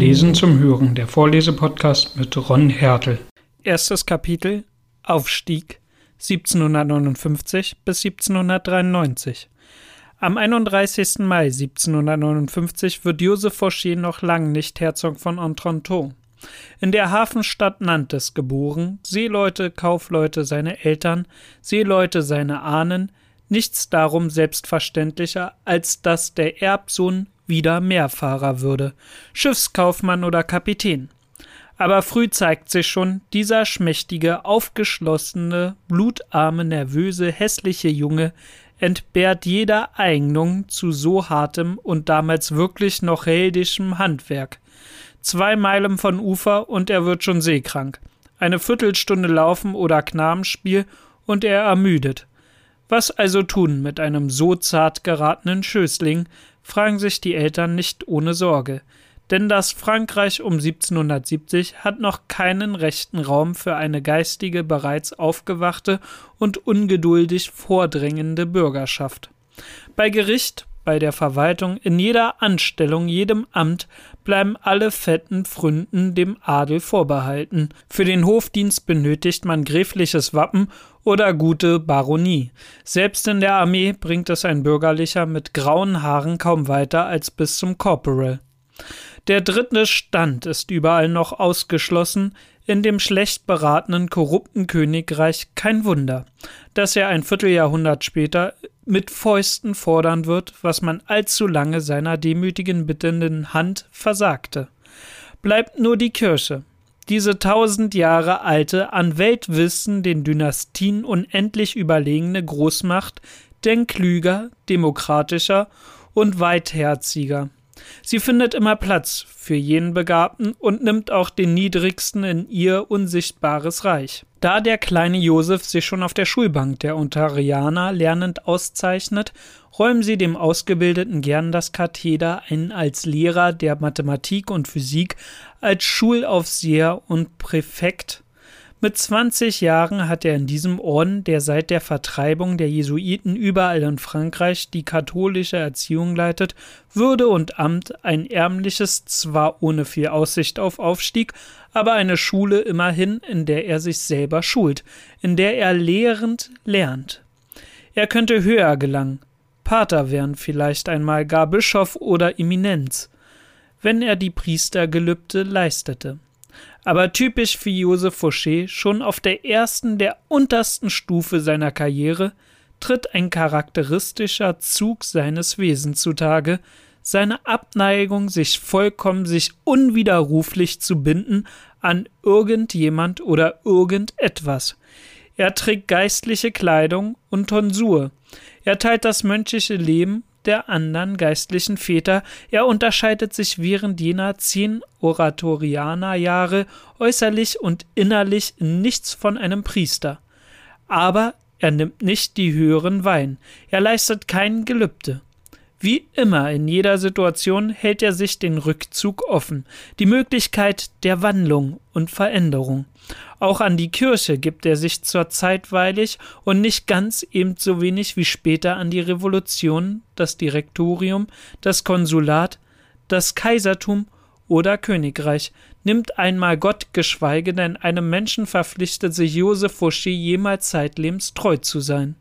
Lesen zum Hören, der Vorlesepodcast mit Ron Hertel. Erstes Kapitel Aufstieg 1759 bis 1793. Am 31. Mai 1759 wird Joseph Fauché noch lang nicht Herzog von Entrenton. In der Hafenstadt Nantes geboren, Seeleute, Kaufleute seine Eltern, Seeleute seine Ahnen, nichts darum selbstverständlicher, als dass der Erbsohn wieder Meerfahrer würde, Schiffskaufmann oder Kapitän. Aber früh zeigt sich schon, dieser schmächtige, aufgeschlossene, blutarme, nervöse, hässliche Junge entbehrt jeder Eignung zu so hartem und damals wirklich noch heldischem Handwerk. Zwei Meilen von Ufer und er wird schon seekrank. Eine Viertelstunde Laufen oder Knabenspiel und er ermüdet. Was also tun mit einem so zart geratenen Schößling, fragen sich die Eltern nicht ohne Sorge, denn das Frankreich um 1770 hat noch keinen rechten Raum für eine geistige, bereits aufgewachte und ungeduldig vordrängende Bürgerschaft. Bei Gericht, bei der Verwaltung, in jeder Anstellung, jedem Amt bleiben alle fetten Pfründen dem Adel vorbehalten. Für den Hofdienst benötigt man gräfliches Wappen oder gute Baronie. Selbst in der Armee bringt es ein Bürgerlicher mit grauen Haaren kaum weiter als bis zum Corporal. Der dritte Stand ist überall noch ausgeschlossen, in dem schlecht beratenen, korrupten Königreich kein Wunder, dass er ein Vierteljahrhundert später mit Fäusten fordern wird, was man allzu lange seiner demütigen bittenden Hand versagte. Bleibt nur die Kirche, diese tausend Jahre alte, an Weltwissen den Dynastien unendlich überlegene Großmacht, denn klüger, demokratischer und weitherziger. Sie findet immer Platz für jenen Begabten und nimmt auch den Niedrigsten in ihr unsichtbares Reich. Da der kleine Josef sich schon auf der Schulbank der Ontarianer lernend auszeichnet, räumen sie dem Ausgebildeten gern das Katheder ein als Lehrer der Mathematik und Physik, als Schulaufseher und Präfekt mit 20 Jahren hat er in diesem Orden, der seit der Vertreibung der Jesuiten überall in Frankreich die katholische Erziehung leitet, Würde und Amt, ein ärmliches, zwar ohne viel Aussicht auf Aufstieg, aber eine Schule immerhin, in der er sich selber schult, in der er lehrend lernt. Er könnte höher gelangen, Pater werden vielleicht einmal gar Bischof oder Eminenz, wenn er die Priestergelübde leistete aber typisch für Joseph Fauché, schon auf der ersten der untersten Stufe seiner Karriere tritt ein charakteristischer Zug seines Wesens zutage, seine Abneigung, sich vollkommen, sich unwiderruflich zu binden an irgendjemand oder irgendetwas. Er trägt geistliche Kleidung und Tonsur. Er teilt das mönchische Leben der anderen geistlichen Väter, er unterscheidet sich während jener zehn Oratorianerjahre äußerlich und innerlich in nichts von einem Priester. Aber er nimmt nicht die höheren Wein, er leistet kein Gelübde. Wie immer in jeder Situation hält er sich den Rückzug offen, die Möglichkeit der Wandlung und Veränderung. Auch an die Kirche gibt er sich zwar zeitweilig und nicht ganz ebenso wenig wie später an die Revolution, das Direktorium, das Konsulat, das Kaisertum oder Königreich, nimmt einmal Gott, geschweige denn einem Menschen verpflichtet sich Joseph Fauché jemals zeitlebens treu zu sein.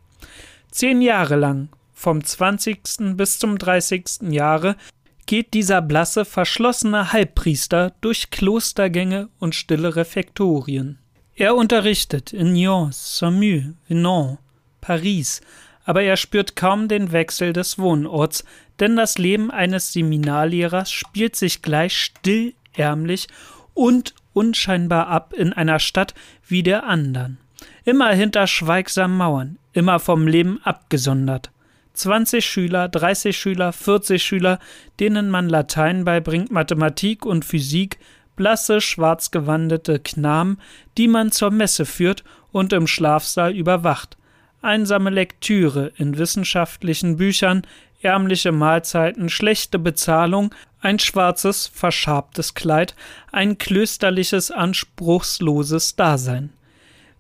Zehn Jahre lang vom 20. bis zum 30. Jahre geht dieser blasse, verschlossene Halbpriester durch Klostergänge und stille Refektorien. Er unterrichtet in Nyon, Saumur, Vinon, Paris, aber er spürt kaum den Wechsel des Wohnorts, denn das Leben eines Seminarlehrers spielt sich gleich still, ärmlich und unscheinbar ab in einer Stadt wie der anderen. Immer hinter schweigsamen Mauern, immer vom Leben abgesondert. 20 Schüler, 30 Schüler, 40 Schüler, denen man Latein beibringt, Mathematik und Physik, blasse, schwarzgewandete Knaben, die man zur Messe führt und im Schlafsaal überwacht, einsame Lektüre in wissenschaftlichen Büchern, ärmliche Mahlzeiten, schlechte Bezahlung, ein schwarzes, verschabtes Kleid, ein klösterliches, anspruchsloses Dasein.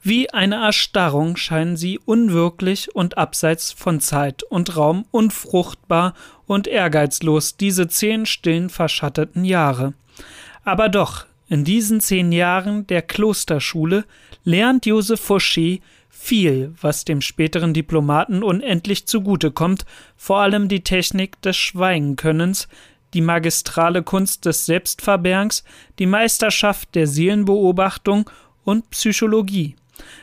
Wie eine Erstarrung scheinen sie unwirklich und abseits von Zeit und Raum, unfruchtbar und ehrgeizlos diese zehn stillen, verschatteten Jahre. Aber doch, in diesen zehn Jahren der Klosterschule lernt Joseph Fauché viel, was dem späteren Diplomaten unendlich zugute kommt, vor allem die Technik des Schweigenkönnens, die magistrale Kunst des Selbstverbergens, die Meisterschaft der Seelenbeobachtung und Psychologie.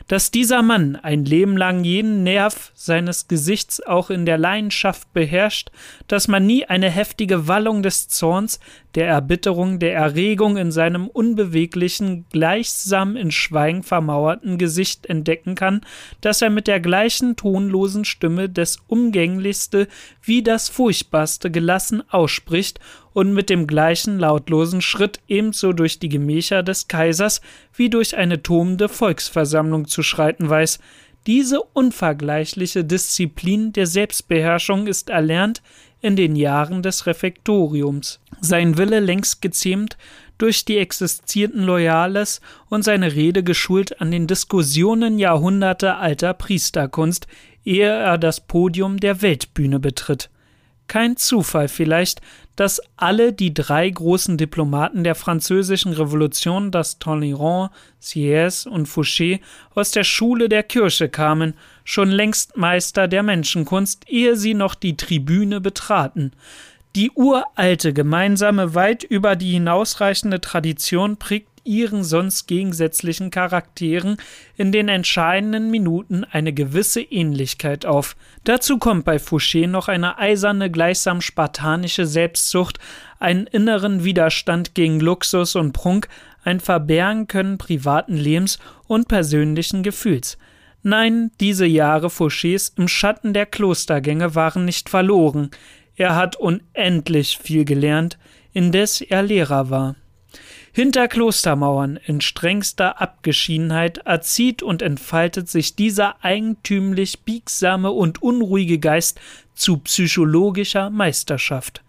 Dass dieser Mann ein Leben lang jeden Nerv seines Gesichts auch in der Leidenschaft beherrscht, dass man nie eine heftige Wallung des Zorns, der Erbitterung, der Erregung in seinem unbeweglichen, gleichsam in Schweigen vermauerten Gesicht entdecken kann, dass er mit der gleichen tonlosen Stimme das Umgänglichste wie das Furchtbarste gelassen ausspricht und mit dem gleichen lautlosen Schritt ebenso durch die Gemächer des Kaisers wie durch eine tobende Volksversammlung zu schreiten weiß. Diese unvergleichliche Disziplin der Selbstbeherrschung ist erlernt in den Jahren des Refektoriums. Sein Wille längst gezähmt durch die existierten Loyales und seine Rede geschult an den Diskussionen Jahrhunderte alter Priesterkunst, ehe er das Podium der Weltbühne betritt. Kein Zufall vielleicht, dass alle die drei großen Diplomaten der französischen Revolution, das Talleyrand, Sieyès und Fouché, aus der Schule der Kirche kamen, schon längst Meister der Menschenkunst, ehe sie noch die Tribüne betraten. Die uralte gemeinsame, weit über die hinausreichende Tradition prägt ihren sonst gegensätzlichen Charakteren in den entscheidenden Minuten eine gewisse Ähnlichkeit auf. Dazu kommt bei Fouché noch eine eiserne, gleichsam spartanische Selbstsucht, einen inneren Widerstand gegen Luxus und Prunk, ein Verbergen können privaten Lebens und persönlichen Gefühls. Nein, diese Jahre Fouchés im Schatten der Klostergänge waren nicht verloren. Er hat unendlich viel gelernt, indes er Lehrer war. Hinter Klostermauern in strengster Abgeschiedenheit erzieht und entfaltet sich dieser eigentümlich biegsame und unruhige Geist zu psychologischer Meisterschaft.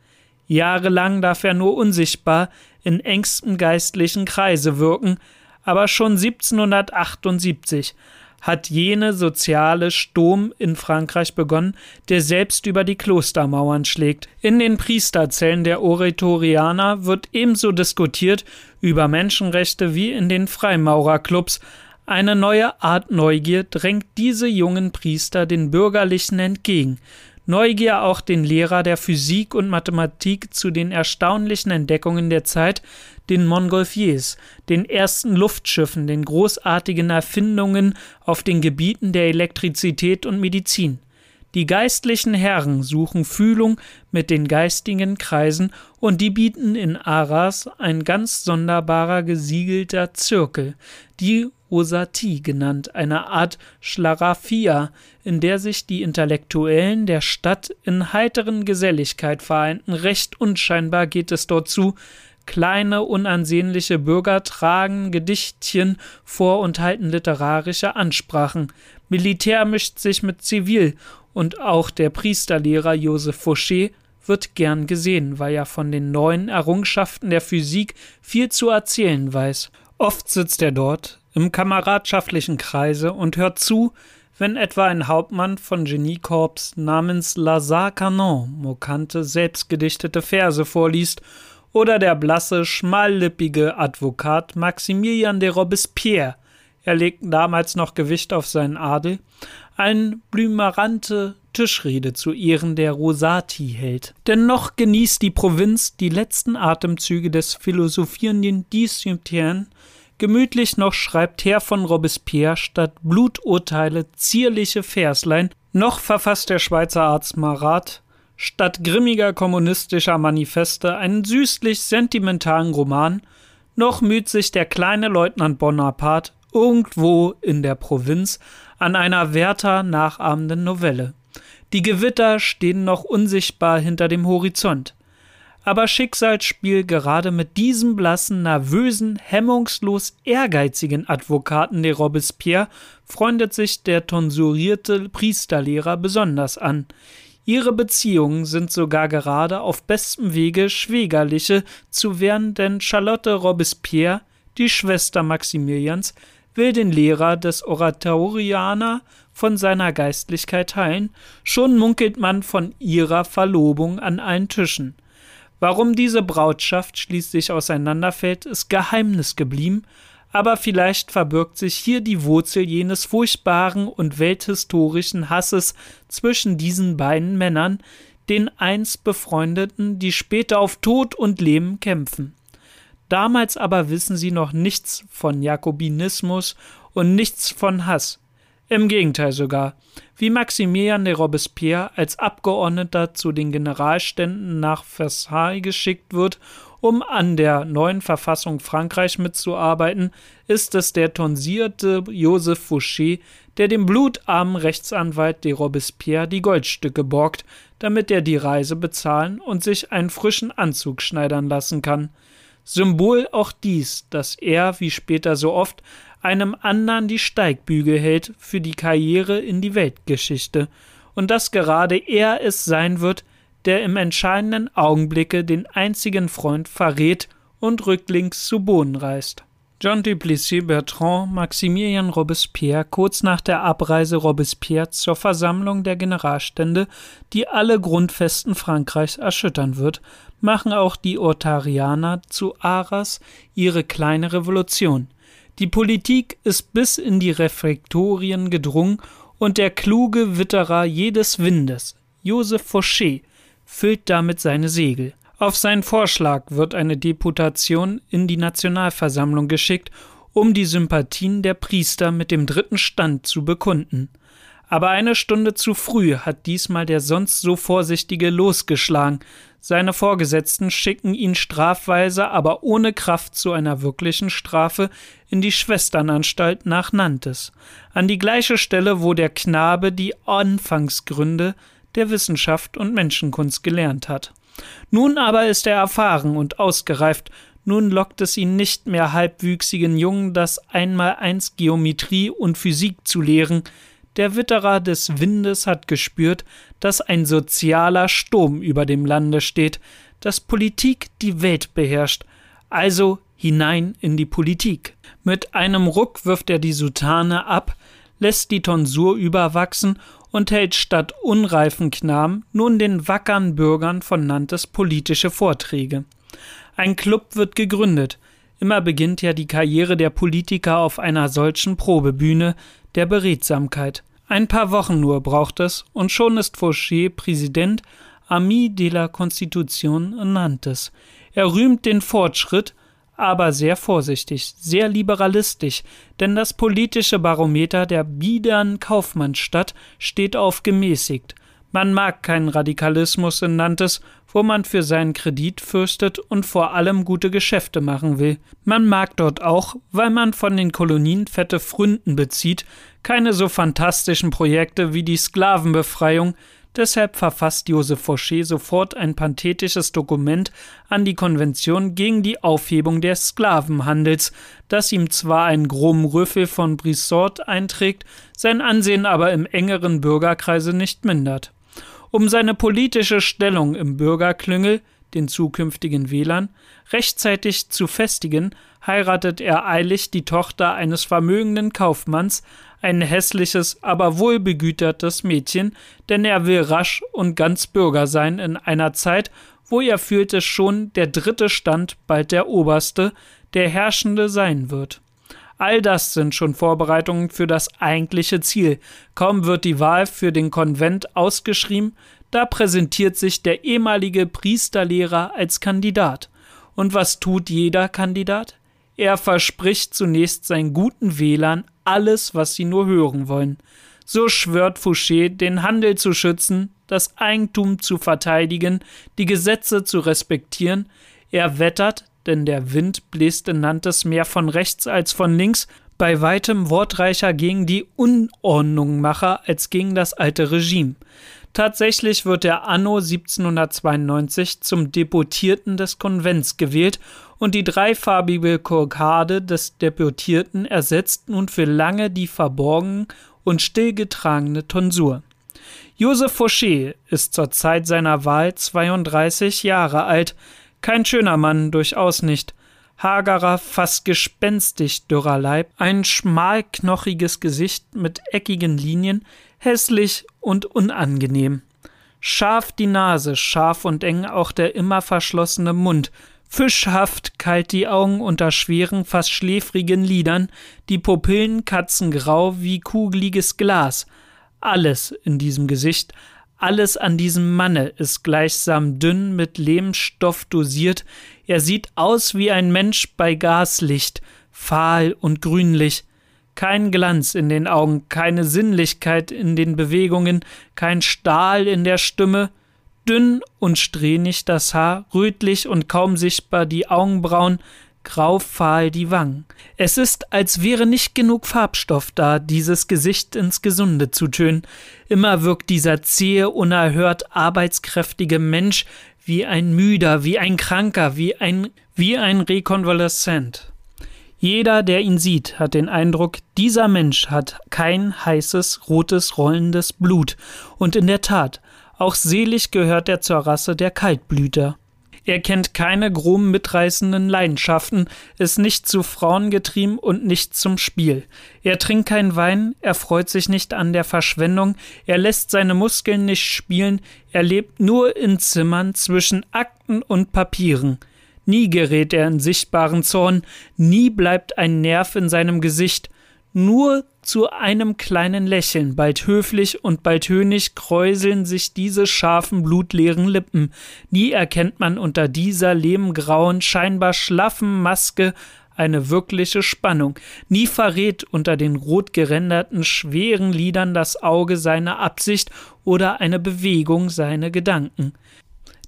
Jahrelang darf er nur unsichtbar in engstem geistlichen Kreise wirken, aber schon 1778 hat jene soziale Sturm in Frankreich begonnen, der selbst über die Klostermauern schlägt. In den Priesterzellen der Oratorianer wird ebenso diskutiert über Menschenrechte wie in den Freimaurerclubs. Eine neue Art Neugier drängt diese jungen Priester den Bürgerlichen entgegen. Neugier auch den Lehrer der Physik und Mathematik zu den erstaunlichen Entdeckungen der Zeit, den Montgolfiers, den ersten Luftschiffen, den großartigen Erfindungen auf den Gebieten der Elektrizität und Medizin. Die geistlichen Herren suchen Fühlung mit den geistigen Kreisen und die bieten in Arras ein ganz sonderbarer gesiegelter Zirkel, die Osatie genannt, eine Art Schlaraffia, in der sich die Intellektuellen der Stadt in heiteren Geselligkeit vereinten. Recht unscheinbar geht es dort zu, Kleine, unansehnliche Bürger tragen Gedichtchen vor und halten literarische Ansprachen. Militär mischt sich mit Zivil und auch der Priesterlehrer Joseph Fauché wird gern gesehen, weil er von den neuen Errungenschaften der Physik viel zu erzählen weiß. Oft sitzt er dort im kameradschaftlichen Kreise und hört zu, wenn etwa ein Hauptmann von Geniekorps namens Lazare Canon mokante selbstgedichtete Verse vorliest oder der blasse, schmallippige Advokat Maximilian de Robespierre, er legte damals noch Gewicht auf seinen Adel, ein blümerante Tischrede zu Ehren der Rosati hält. Denn noch genießt die Provinz die letzten Atemzüge des philosophierenden Disjuntieren, gemütlich noch schreibt Herr von Robespierre statt Bluturteile zierliche Verslein, noch verfasst der Schweizer Arzt Marat statt grimmiger kommunistischer Manifeste einen süßlich sentimentalen Roman, noch müht sich der kleine Leutnant Bonaparte irgendwo in der Provinz an einer Werther nachahmenden Novelle. Die Gewitter stehen noch unsichtbar hinter dem Horizont. Aber Schicksalsspiel gerade mit diesem blassen, nervösen, hemmungslos ehrgeizigen Advokaten de Robespierre freundet sich der tonsurierte Priesterlehrer besonders an. Ihre Beziehungen sind sogar gerade auf bestem Wege schwägerliche zu werden, denn Charlotte Robespierre, die Schwester Maximilians, will den Lehrer des Oratorianer von seiner Geistlichkeit heilen, schon munkelt man von ihrer Verlobung an allen Tischen. Warum diese Brautschaft schließlich auseinanderfällt, ist Geheimnis geblieben, aber vielleicht verbirgt sich hier die Wurzel jenes furchtbaren und welthistorischen Hasses zwischen diesen beiden Männern, den einst Befreundeten, die später auf Tod und Leben kämpfen. Damals aber wissen sie noch nichts von Jakobinismus und nichts von Hass. Im Gegenteil sogar. Wie Maximilian de Robespierre als Abgeordneter zu den Generalständen nach Versailles geschickt wird, um an der neuen Verfassung Frankreich mitzuarbeiten, ist es der tonsierte Joseph Fouché, der dem blutarmen Rechtsanwalt de Robespierre die Goldstücke borgt, damit er die Reise bezahlen und sich einen frischen Anzug schneidern lassen kann. Symbol auch dies, dass er, wie später so oft, einem anderen die Steigbügel hält für die Karriere in die Weltgeschichte und dass gerade er es sein wird, der im entscheidenden Augenblicke den einzigen Freund verrät und rücklings zu Boden reißt. John Duplessis Bertrand Maximilien Robespierre kurz nach der Abreise Robespierre zur Versammlung der Generalstände, die alle Grundfesten Frankreichs erschüttern wird, machen auch die Ortarianer zu Arras ihre kleine Revolution. Die Politik ist bis in die Refektorien gedrungen und der kluge Witterer jedes Windes, Joseph Fauché, füllt damit seine Segel. Auf seinen Vorschlag wird eine Deputation in die Nationalversammlung geschickt, um die Sympathien der Priester mit dem dritten Stand zu bekunden. Aber eine Stunde zu früh hat diesmal der sonst so Vorsichtige losgeschlagen. Seine Vorgesetzten schicken ihn strafweise, aber ohne Kraft zu einer wirklichen Strafe in die Schwesternanstalt nach Nantes, an die gleiche Stelle, wo der Knabe die Anfangsgründe der Wissenschaft und Menschenkunst gelernt hat. Nun aber ist er erfahren und ausgereift, nun lockt es ihn nicht mehr halbwüchsigen Jungen, das Einmaleins Geometrie und Physik zu lehren, der Witterer des Windes hat gespürt, dass ein sozialer Sturm über dem Lande steht, dass Politik die Welt beherrscht, also hinein in die Politik. Mit einem Ruck wirft er die Soutane ab, lässt die Tonsur überwachsen und hält statt unreifen Knaben nun den wackern Bürgern von Nantes politische Vorträge. Ein Club wird gegründet. Immer beginnt ja die Karriere der Politiker auf einer solchen Probebühne der Beredsamkeit. Ein paar Wochen nur braucht es, und schon ist Fauché Präsident Ami de la Constitution Nantes. Er rühmt den Fortschritt, aber sehr vorsichtig, sehr liberalistisch, denn das politische Barometer der biedern Kaufmannsstadt steht auf gemäßigt. Man mag keinen Radikalismus in Nantes, wo man für seinen Kredit fürchtet und vor allem gute Geschäfte machen will. Man mag dort auch, weil man von den Kolonien fette Fründen bezieht, keine so fantastischen Projekte wie die Sklavenbefreiung, Deshalb verfasst Joseph Fauché sofort ein pathetisches Dokument an die Konvention gegen die Aufhebung des Sklavenhandels, das ihm zwar einen groben Rüffel von Brissot einträgt, sein Ansehen aber im engeren Bürgerkreise nicht mindert. Um seine politische Stellung im Bürgerklüngel, den zukünftigen Wählern, rechtzeitig zu festigen, heiratet er eilig die Tochter eines vermögenden Kaufmanns, ein hässliches, aber wohlbegütertes Mädchen, denn er will rasch und ganz Bürger sein in einer Zeit, wo er fühlte schon der dritte Stand bald der oberste, der herrschende sein wird. All das sind schon Vorbereitungen für das eigentliche Ziel. Kaum wird die Wahl für den Konvent ausgeschrieben, da präsentiert sich der ehemalige Priesterlehrer als Kandidat. Und was tut jeder Kandidat? Er verspricht zunächst seinen guten Wählern alles, was sie nur hören wollen. So schwört Fouché, den Handel zu schützen, das Eigentum zu verteidigen, die Gesetze zu respektieren. Er wettert, denn der Wind bläst in Nantes mehr von rechts als von links, bei weitem wortreicher gegen die Unordnungmacher als gegen das alte Regime. Tatsächlich wird er anno 1792 zum Deputierten des Konvents gewählt und die dreifarbige Kokarde des Deputierten ersetzt nun für lange die verborgen und still getragene Tonsur. Joseph Fauché ist zur Zeit seiner Wahl 32 Jahre alt, kein schöner Mann, durchaus nicht. Hagerer, fast gespenstig dürrer Leib, ein schmalknochiges Gesicht mit eckigen Linien, hässlich und unangenehm. Scharf die Nase, scharf und eng auch der immer verschlossene Mund, fischhaft kalt die Augen unter schweren, fast schläfrigen Lidern, die Pupillen katzengrau wie kugeliges Glas. Alles in diesem Gesicht, alles an diesem Manne ist gleichsam dünn mit Lehmstoff dosiert, er sieht aus wie ein Mensch bei Gaslicht, fahl und grünlich, kein Glanz in den Augen, keine Sinnlichkeit in den Bewegungen, kein Stahl in der Stimme, dünn und strähnig das Haar, rötlich und kaum sichtbar die Augenbrauen, graufahl die Wangen. Es ist, als wäre nicht genug Farbstoff da, dieses Gesicht ins Gesunde zu tönen. Immer wirkt dieser zähe, unerhört arbeitskräftige Mensch wie ein Müder, wie ein Kranker, wie ein, wie ein Rekonvaleszent. Jeder, der ihn sieht, hat den Eindruck, dieser Mensch hat kein heißes, rotes, rollendes Blut. Und in der Tat, auch selig gehört er zur Rasse der Kaltblüter. Er kennt keine groben mitreißenden Leidenschaften, ist nicht zu Frauen getrieben und nicht zum Spiel. Er trinkt kein Wein, er freut sich nicht an der Verschwendung, er lässt seine Muskeln nicht spielen, er lebt nur in Zimmern zwischen Akten und Papieren. Nie gerät er in sichtbaren Zorn, nie bleibt ein Nerv in seinem Gesicht, nur zu einem kleinen Lächeln, bald höflich und bald höhnig kräuseln sich diese scharfen, blutleeren Lippen. Nie erkennt man unter dieser lehmgrauen, scheinbar schlaffen Maske eine wirkliche Spannung. Nie verrät unter den rot geränderten, schweren Lidern das Auge seine Absicht oder eine Bewegung seine Gedanken.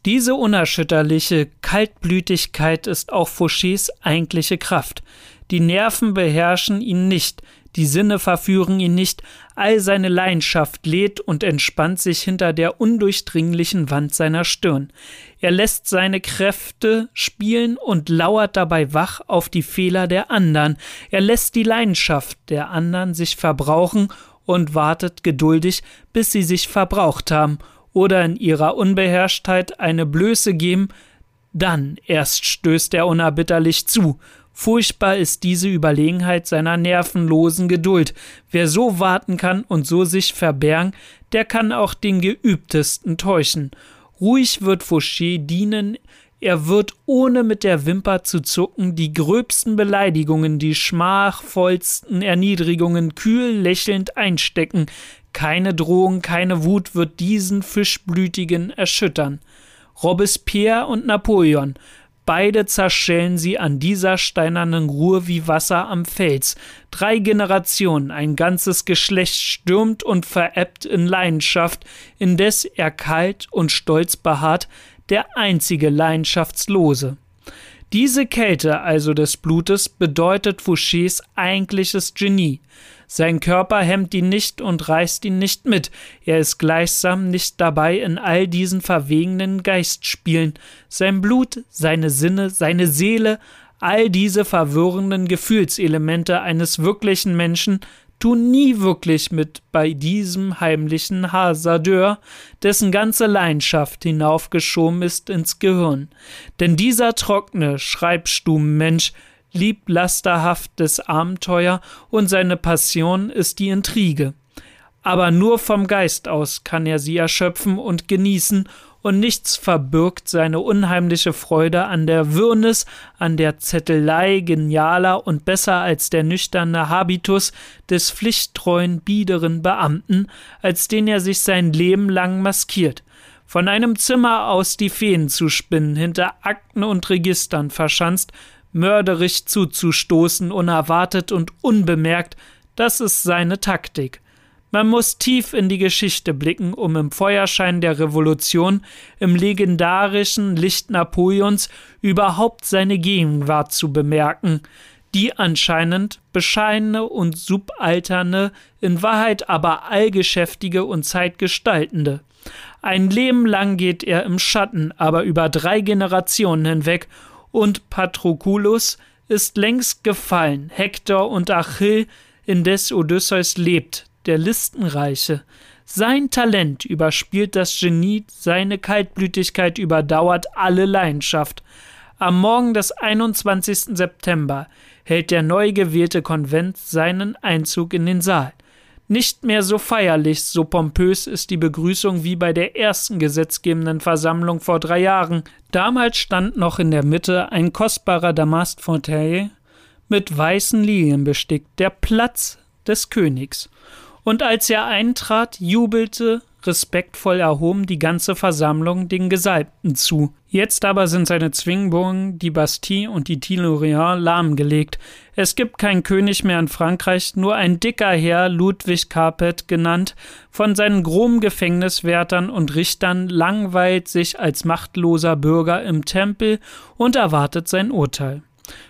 Diese unerschütterliche Kaltblütigkeit ist auch Fauchets eigentliche Kraft. Die Nerven beherrschen ihn nicht, die Sinne verführen ihn nicht, all seine Leidenschaft lädt und entspannt sich hinter der undurchdringlichen Wand seiner Stirn. Er lässt seine Kräfte spielen und lauert dabei wach auf die Fehler der anderen. Er lässt die Leidenschaft der anderen sich verbrauchen und wartet geduldig, bis sie sich verbraucht haben oder in ihrer Unbeherrschtheit eine Blöße geben, dann erst stößt er unerbitterlich zu. Furchtbar ist diese Überlegenheit seiner nervenlosen Geduld. Wer so warten kann und so sich verbergen, der kann auch den Geübtesten täuschen. Ruhig wird Fauché dienen, er wird ohne mit der Wimper zu zucken die gröbsten Beleidigungen, die schmachvollsten Erniedrigungen kühl lächelnd einstecken, keine Drohung, keine Wut wird diesen Fischblütigen erschüttern. Robespierre und Napoleon, beide zerschellen sie an dieser steinernen Ruhe wie Wasser am Fels. Drei Generationen, ein ganzes Geschlecht stürmt und verebbt in Leidenschaft, indes er kalt und stolz beharrt, der einzige Leidenschaftslose. Diese Kälte also des Blutes bedeutet Fouchés eigentliches Genie. Sein Körper hemmt ihn nicht und reißt ihn nicht mit. Er ist gleichsam nicht dabei in all diesen verwegenen Geistspielen. Sein Blut, seine Sinne, seine Seele, all diese verwirrenden Gefühlselemente eines wirklichen Menschen tun nie wirklich mit bei diesem heimlichen Hasardeur, dessen ganze Leidenschaft hinaufgeschoben ist ins Gehirn. Denn dieser trockene, Schreibstubenmensch liebt lasterhaftes Abenteuer und seine Passion ist die Intrige. Aber nur vom Geist aus kann er sie erschöpfen und genießen, und nichts verbirgt seine unheimliche Freude an der Wirrnis, an der Zettelei genialer und besser als der nüchterne Habitus des pflichttreuen, biederen Beamten, als den er sich sein Leben lang maskiert. Von einem Zimmer aus die Feen zu spinnen, hinter Akten und Registern verschanzt, mörderisch zuzustoßen, unerwartet und unbemerkt, das ist seine Taktik. Man muss tief in die Geschichte blicken, um im Feuerschein der Revolution, im legendarischen Licht Napoleons überhaupt seine Gegenwart zu bemerken, die anscheinend bescheidene und subalterne, in Wahrheit aber allgeschäftige und zeitgestaltende. Ein Leben lang geht er im Schatten, aber über drei Generationen hinweg. Und Patroklos ist längst gefallen, Hektor und Achill, indes Odysseus lebt, der Listenreiche. Sein Talent überspielt das Genie, seine Kaltblütigkeit überdauert alle Leidenschaft. Am Morgen des 21. September hält der neu gewählte Konvent seinen Einzug in den Saal. Nicht mehr so feierlich, so pompös ist die Begrüßung wie bei der ersten gesetzgebenden Versammlung vor drei Jahren. Damals stand noch in der Mitte ein kostbarer Damastfauteuil mit weißen Lilien bestickt, der Platz des Königs. Und als er eintrat, jubelte respektvoll erhoben die ganze Versammlung den Gesalbten zu. Jetzt aber sind seine Zwingburgen, die Bastille und die Tillorient, lahmgelegt. Es gibt keinen König mehr in Frankreich, nur ein dicker Herr, Ludwig Capet genannt, von seinen groben Gefängniswärtern und Richtern langweilt sich als machtloser Bürger im Tempel und erwartet sein Urteil.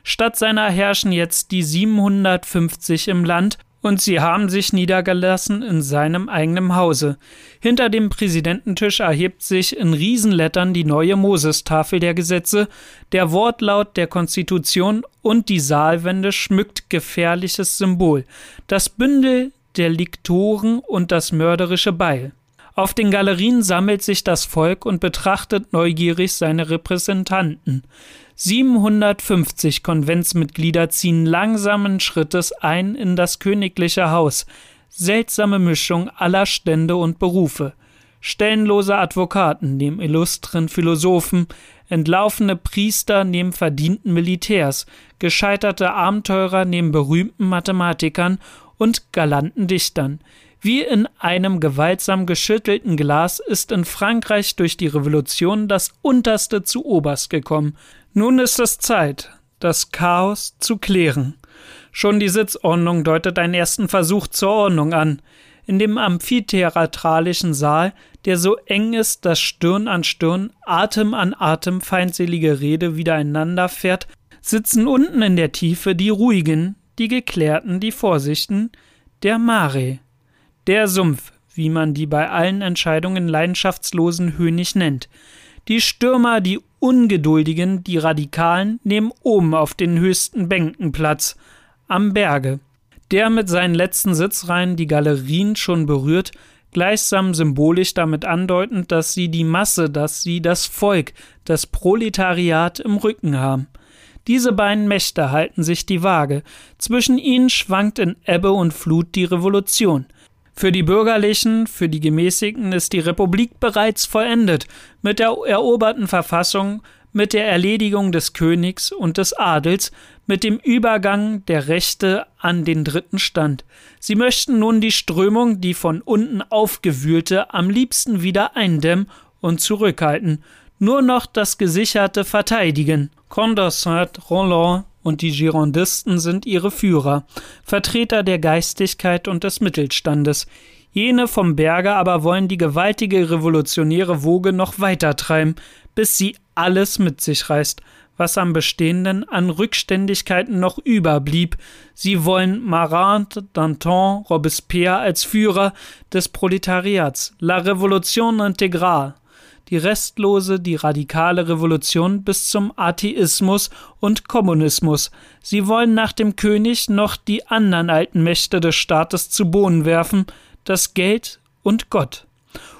Statt seiner herrschen jetzt die 750 im Land, und sie haben sich niedergelassen in seinem eigenen Hause. Hinter dem Präsidententisch erhebt sich in Riesenlettern die neue Mosestafel der Gesetze, der Wortlaut der Konstitution und die Saalwände schmückt gefährliches Symbol, das Bündel der Liktoren und das mörderische Beil. Auf den Galerien sammelt sich das Volk und betrachtet neugierig seine Repräsentanten. 750 Konventsmitglieder ziehen langsamen Schrittes ein in das königliche Haus. Seltsame Mischung aller Stände und Berufe. Stellenlose Advokaten neben illustren Philosophen, entlaufene Priester neben verdienten Militärs, gescheiterte Abenteurer neben berühmten Mathematikern und galanten Dichtern. Wie in einem gewaltsam geschüttelten Glas ist in Frankreich durch die Revolution das Unterste zu Oberst gekommen. Nun ist es Zeit, das Chaos zu klären. Schon die Sitzordnung deutet einen ersten Versuch zur Ordnung an. In dem amphitheatralischen Saal, der so eng ist, dass Stirn an Stirn, Atem an Atem feindselige Rede wiedereinander fährt, sitzen unten in der Tiefe die Ruhigen, die Geklärten, die Vorsichten, der Mare. Der Sumpf, wie man die bei allen Entscheidungen leidenschaftslosen Hönig nennt. Die Stürmer, die Ungeduldigen, die Radikalen, nehmen oben auf den höchsten Bänken Platz, am Berge. Der mit seinen letzten Sitzreihen die Galerien schon berührt, gleichsam symbolisch damit andeutend, dass sie die Masse, dass sie das Volk, das Proletariat im Rücken haben. Diese beiden Mächte halten sich die Waage. Zwischen ihnen schwankt in Ebbe und Flut die Revolution. Für die Bürgerlichen, für die Gemäßigten ist die Republik bereits vollendet, mit der eroberten Verfassung, mit der Erledigung des Königs und des Adels, mit dem Übergang der Rechte an den dritten Stand. Sie möchten nun die Strömung, die von unten aufgewühlte, am liebsten wieder eindämmen und zurückhalten, nur noch das Gesicherte verteidigen. Condorcet Roland und die Girondisten sind ihre Führer, Vertreter der Geistigkeit und des Mittelstandes. Jene vom Berge aber wollen die gewaltige revolutionäre Woge noch weitertreiben, bis sie alles mit sich reißt, was am Bestehenden an Rückständigkeiten noch überblieb. Sie wollen Marat, Danton, Robespierre als Führer des Proletariats, La Révolution intégrale, die restlose, die radikale Revolution bis zum Atheismus und Kommunismus. Sie wollen nach dem König noch die anderen alten Mächte des Staates zu Bohnen werfen, das Geld und Gott.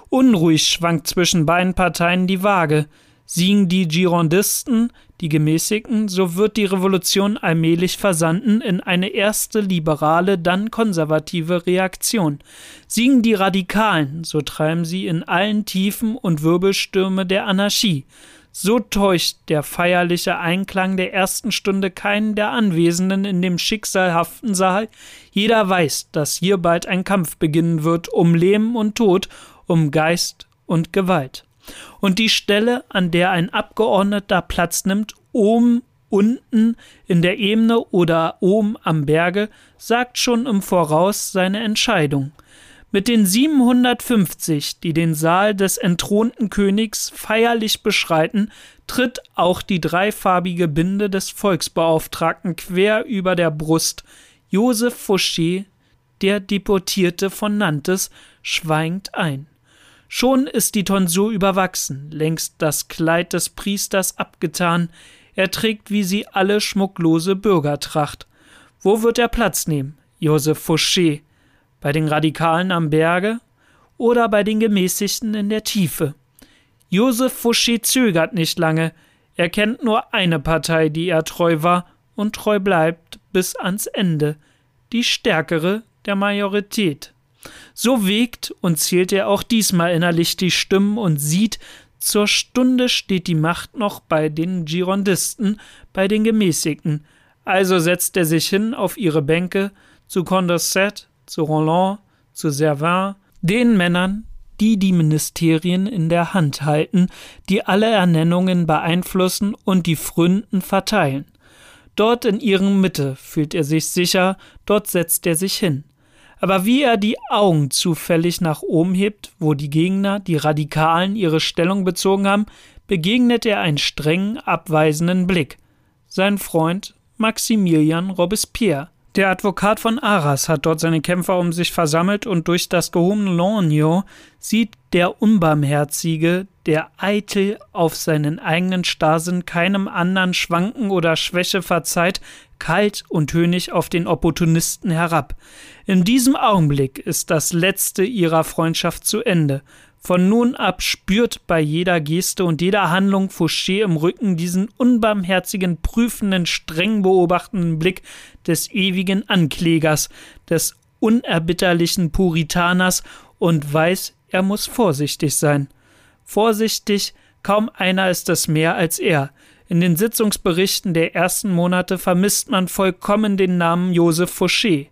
Unruhig schwankt zwischen beiden Parteien die Waage. Siegen die Girondisten, die Gemäßigten, so wird die Revolution allmählich versanden in eine erste liberale, dann konservative Reaktion. Siegen die Radikalen, so treiben sie in allen Tiefen und Wirbelstürme der Anarchie. So täuscht der feierliche Einklang der ersten Stunde keinen der Anwesenden in dem schicksalhaften Saal. Jeder weiß, dass hier bald ein Kampf beginnen wird um Leben und Tod, um Geist und Gewalt. Und die Stelle, an der ein Abgeordneter Platz nimmt, oben, unten in der Ebene oder oben am Berge, sagt schon im Voraus seine Entscheidung. Mit den 750, die den Saal des entthronten Königs feierlich beschreiten, tritt auch die dreifarbige Binde des Volksbeauftragten quer über der Brust. Joseph Fouché, der Deportierte von Nantes, schweigt ein. Schon ist die Tonsur überwachsen, längst das Kleid des Priesters abgetan, er trägt wie sie alle schmucklose Bürgertracht. Wo wird er Platz nehmen? Joseph Fouché. Bei den Radikalen am Berge oder bei den Gemäßigten in der Tiefe? Joseph Fouché zögert nicht lange. Er kennt nur eine Partei, die er treu war und treu bleibt bis ans Ende. Die stärkere der Majorität. So wägt und zählt er auch diesmal innerlich die Stimmen und sieht, zur Stunde steht die Macht noch bei den Girondisten, bei den Gemäßigten. Also setzt er sich hin auf ihre Bänke, zu Condorcet, zu Roland, zu Servin, den Männern, die die Ministerien in der Hand halten, die alle Ernennungen beeinflussen und die Fründen verteilen. Dort in ihren Mitte fühlt er sich sicher, dort setzt er sich hin. Aber wie er die Augen zufällig nach oben hebt, wo die Gegner, die Radikalen, ihre Stellung bezogen haben, begegnet er einen strengen, abweisenden Blick. Sein Freund Maximilian Robespierre. Der Advokat von Arras hat dort seine Kämpfer um sich versammelt und durch das gehobene Lorgnon sieht der Unbarmherzige, der eitel auf seinen eigenen Starrsinn keinem anderen Schwanken oder Schwäche verzeiht, kalt und höhnig auf den Opportunisten herab. In diesem Augenblick ist das letzte ihrer Freundschaft zu Ende. Von nun ab spürt bei jeder Geste und jeder Handlung Fouché im Rücken diesen unbarmherzigen, prüfenden, streng beobachtenden Blick des ewigen Anklägers, des unerbitterlichen Puritaners und weiß, er muss vorsichtig sein. Vorsichtig, kaum einer ist es mehr als er. In den Sitzungsberichten der ersten Monate vermisst man vollkommen den Namen Joseph Fouché.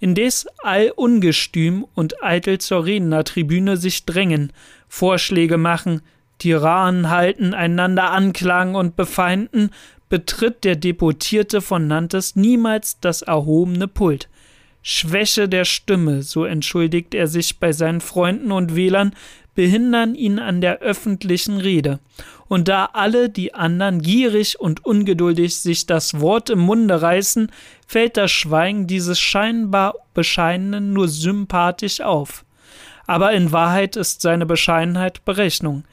Indes allungestüm und eitel zur Rednertribüne sich drängen, Vorschläge machen, Tiranen halten, einander anklagen und befeinden, betritt der Deputierte von Nantes niemals das erhobene Pult. Schwäche der Stimme, so entschuldigt er sich bei seinen Freunden und Wählern, behindern ihn an der öffentlichen Rede. Und da alle die anderen gierig und ungeduldig sich das Wort im Munde reißen, fällt das Schweigen dieses scheinbar Bescheidenen nur sympathisch auf. Aber in Wahrheit ist seine Bescheidenheit Berechnung.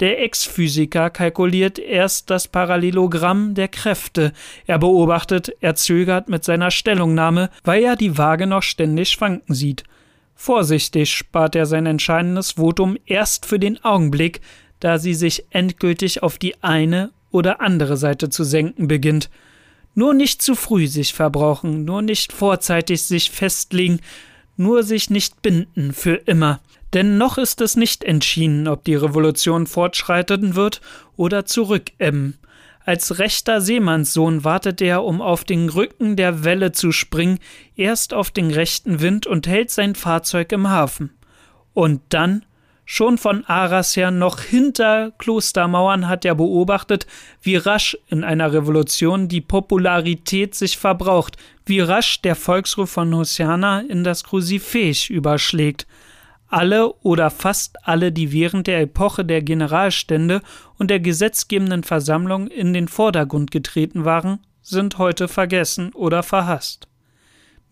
Der Ex-Physiker kalkuliert erst das Parallelogramm der Kräfte. Er beobachtet, er zögert mit seiner Stellungnahme, weil er die Waage noch ständig schwanken sieht. Vorsichtig spart er sein entscheidendes Votum erst für den Augenblick, da sie sich endgültig auf die eine oder andere Seite zu senken beginnt. Nur nicht zu früh sich verbrauchen, nur nicht vorzeitig sich festlegen, nur sich nicht binden für immer. Denn noch ist es nicht entschieden, ob die Revolution fortschreiten wird oder zurückebben. Als rechter Seemannssohn wartet er, um auf den Rücken der Welle zu springen, erst auf den rechten Wind und hält sein Fahrzeug im Hafen. Und dann, schon von Arras her noch hinter Klostermauern, hat er beobachtet, wie rasch in einer Revolution die Popularität sich verbraucht, wie rasch der Volksruf von Hosiana in das Kruzifix überschlägt alle oder fast alle, die während der Epoche der Generalstände und der gesetzgebenden Versammlung in den Vordergrund getreten waren, sind heute vergessen oder verhasst.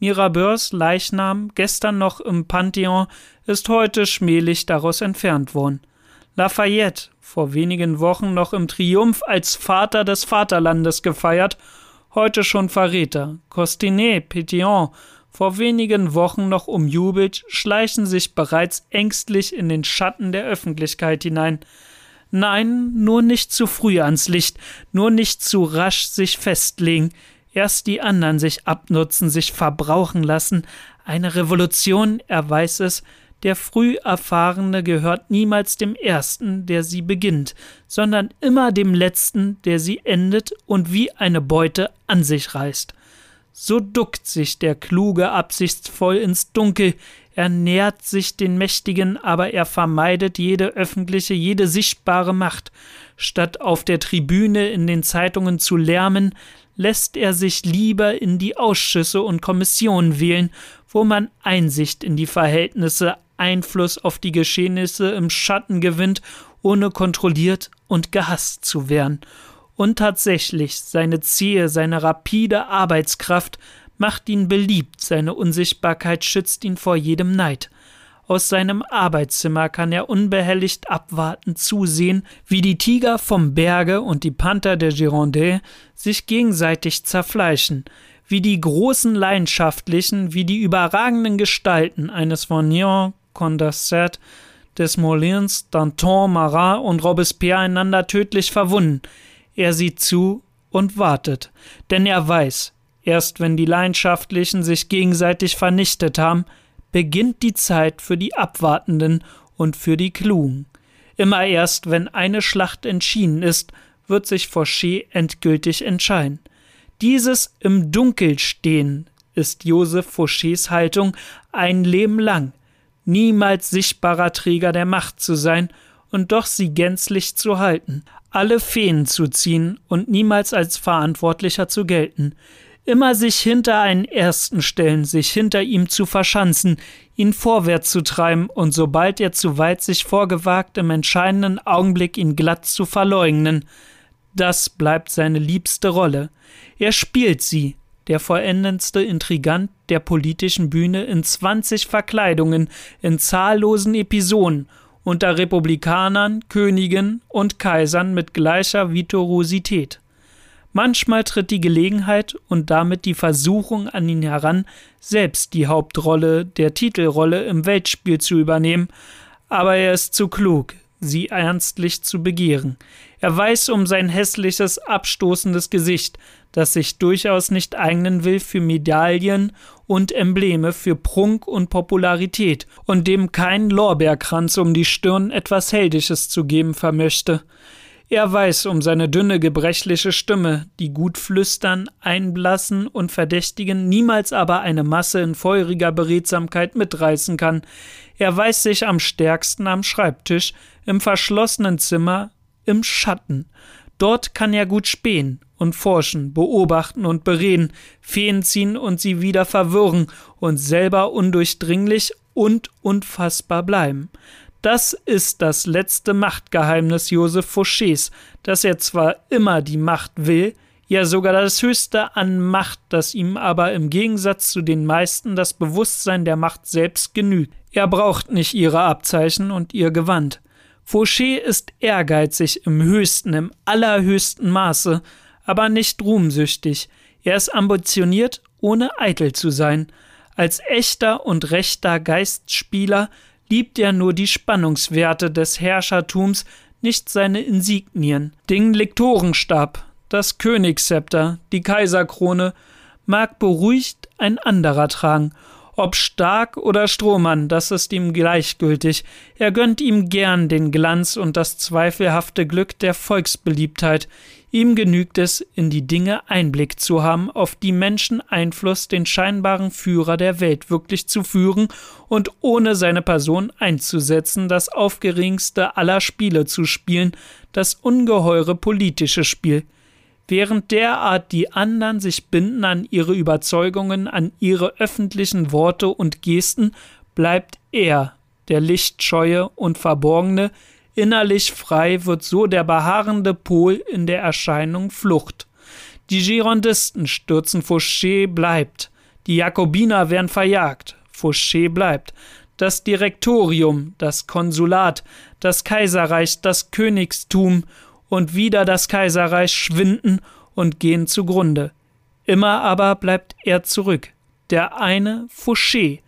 Mirabeaus Leichnam, gestern noch im Pantheon, ist heute schmählich daraus entfernt worden. Lafayette, vor wenigen Wochen noch im Triumph als Vater des Vaterlandes gefeiert, heute schon Verräter. Costinet, Pétion vor wenigen Wochen noch umjubelt, schleichen sich bereits ängstlich in den Schatten der Öffentlichkeit hinein. Nein, nur nicht zu früh ans Licht, nur nicht zu rasch sich festlegen, erst die anderen sich abnutzen, sich verbrauchen lassen. Eine Revolution, er weiß es, der früh Erfahrene gehört niemals dem Ersten, der sie beginnt, sondern immer dem Letzten, der sie endet und wie eine Beute an sich reißt. So duckt sich der Kluge absichtsvoll ins Dunkel, er nähert sich den Mächtigen, aber er vermeidet jede öffentliche, jede sichtbare Macht. Statt auf der Tribüne in den Zeitungen zu lärmen, lässt er sich lieber in die Ausschüsse und Kommissionen wählen, wo man Einsicht in die Verhältnisse, Einfluss auf die Geschehnisse im Schatten gewinnt, ohne kontrolliert und gehasst zu werden. Und tatsächlich, seine zähe, seine rapide Arbeitskraft macht ihn beliebt, seine Unsichtbarkeit schützt ihn vor jedem Neid. Aus seinem Arbeitszimmer kann er unbehelligt abwartend zusehen, wie die Tiger vom Berge und die Panther der Gironde sich gegenseitig zerfleischen, wie die großen Leidenschaftlichen, wie die überragenden Gestalten eines Nyon, Condorcet, Desmoulins, Danton, Marat und Robespierre einander tödlich verwunden, er sieht zu und wartet, denn er weiß, erst wenn die Leidenschaftlichen sich gegenseitig vernichtet haben, beginnt die Zeit für die Abwartenden und für die Klugen. Immer erst, wenn eine Schlacht entschieden ist, wird sich Fauché endgültig entscheiden. Dieses im Dunkel stehen ist Joseph Fauchés Haltung ein Leben lang, niemals sichtbarer Träger der Macht zu sein und doch sie gänzlich zu halten, alle Feen zu ziehen und niemals als Verantwortlicher zu gelten, immer sich hinter einen Ersten stellen, sich hinter ihm zu verschanzen, ihn vorwärts zu treiben und sobald er zu weit sich vorgewagt, im entscheidenden Augenblick ihn glatt zu verleugnen. Das bleibt seine liebste Rolle. Er spielt sie, der vollendendste Intrigant der politischen Bühne in zwanzig Verkleidungen, in zahllosen Episoden, unter Republikanern, Königen und Kaisern mit gleicher Vitorosität. Manchmal tritt die Gelegenheit und damit die Versuchung an ihn heran, selbst die Hauptrolle der Titelrolle im Weltspiel zu übernehmen, aber er ist zu klug, sie ernstlich zu begehren. Er weiß um sein hässliches, abstoßendes Gesicht, das sich durchaus nicht eignen will für Medaillen und Embleme, für Prunk und Popularität und dem kein Lorbeerkranz um die Stirn etwas Heldisches zu geben vermöchte. Er weiß um seine dünne, gebrechliche Stimme, die gut flüstern, einblassen und verdächtigen, niemals aber eine Masse in feuriger Beredsamkeit mitreißen kann. Er weiß sich am stärksten am Schreibtisch, im verschlossenen Zimmer, im Schatten. Dort kann er gut spähen und forschen, beobachten und bereden, Feen ziehen und sie wieder verwirren und selber undurchdringlich und unfassbar bleiben. Das ist das letzte Machtgeheimnis Joseph Fauchés, dass er zwar immer die Macht will, ja sogar das Höchste an Macht, das ihm aber im Gegensatz zu den meisten das Bewusstsein der Macht selbst genügt. Er braucht nicht ihre Abzeichen und ihr Gewand. Fauché ist ehrgeizig im höchsten, im allerhöchsten Maße, aber nicht ruhmsüchtig. Er ist ambitioniert, ohne eitel zu sein. Als echter und rechter Geistspieler liebt er nur die Spannungswerte des Herrschertums, nicht seine Insignien. Den Lektorenstab, das Königszepter, die Kaiserkrone mag beruhigt ein anderer tragen, ob Stark oder Strohmann, das ist ihm gleichgültig. Er gönnt ihm gern den Glanz und das zweifelhafte Glück der Volksbeliebtheit. Ihm genügt es, in die Dinge Einblick zu haben, auf die Menschen Einfluss, den scheinbaren Führer der Welt wirklich zu führen und ohne seine Person einzusetzen, das aufgeregendste aller Spiele zu spielen, das ungeheure politische Spiel. Während derart die anderen sich binden an ihre Überzeugungen, an ihre öffentlichen Worte und Gesten, bleibt er, der lichtscheue und verborgene, Innerlich frei wird so der beharrende Pol in der Erscheinung Flucht. Die Girondisten stürzen, Fouché bleibt. Die Jakobiner werden verjagt. Fouché bleibt. Das Direktorium, das Konsulat, das Kaiserreich, das Königstum und wieder das Kaiserreich schwinden und gehen zugrunde. Immer aber bleibt er zurück. Der eine Fouché,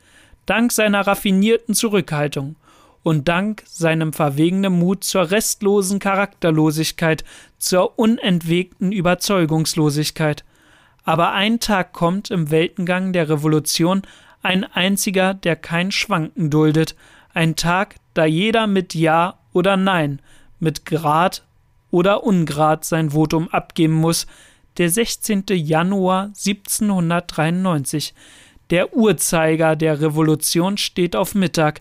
dank seiner raffinierten Zurückhaltung und dank seinem verwegenen Mut zur restlosen Charakterlosigkeit, zur unentwegten Überzeugungslosigkeit. Aber ein Tag kommt im Weltengang der Revolution, ein einziger, der kein Schwanken duldet, ein Tag, da jeder mit Ja oder Nein, mit Grad oder Ungrad sein Votum abgeben muss, der 16. Januar 1793. Der Uhrzeiger der Revolution steht auf Mittag,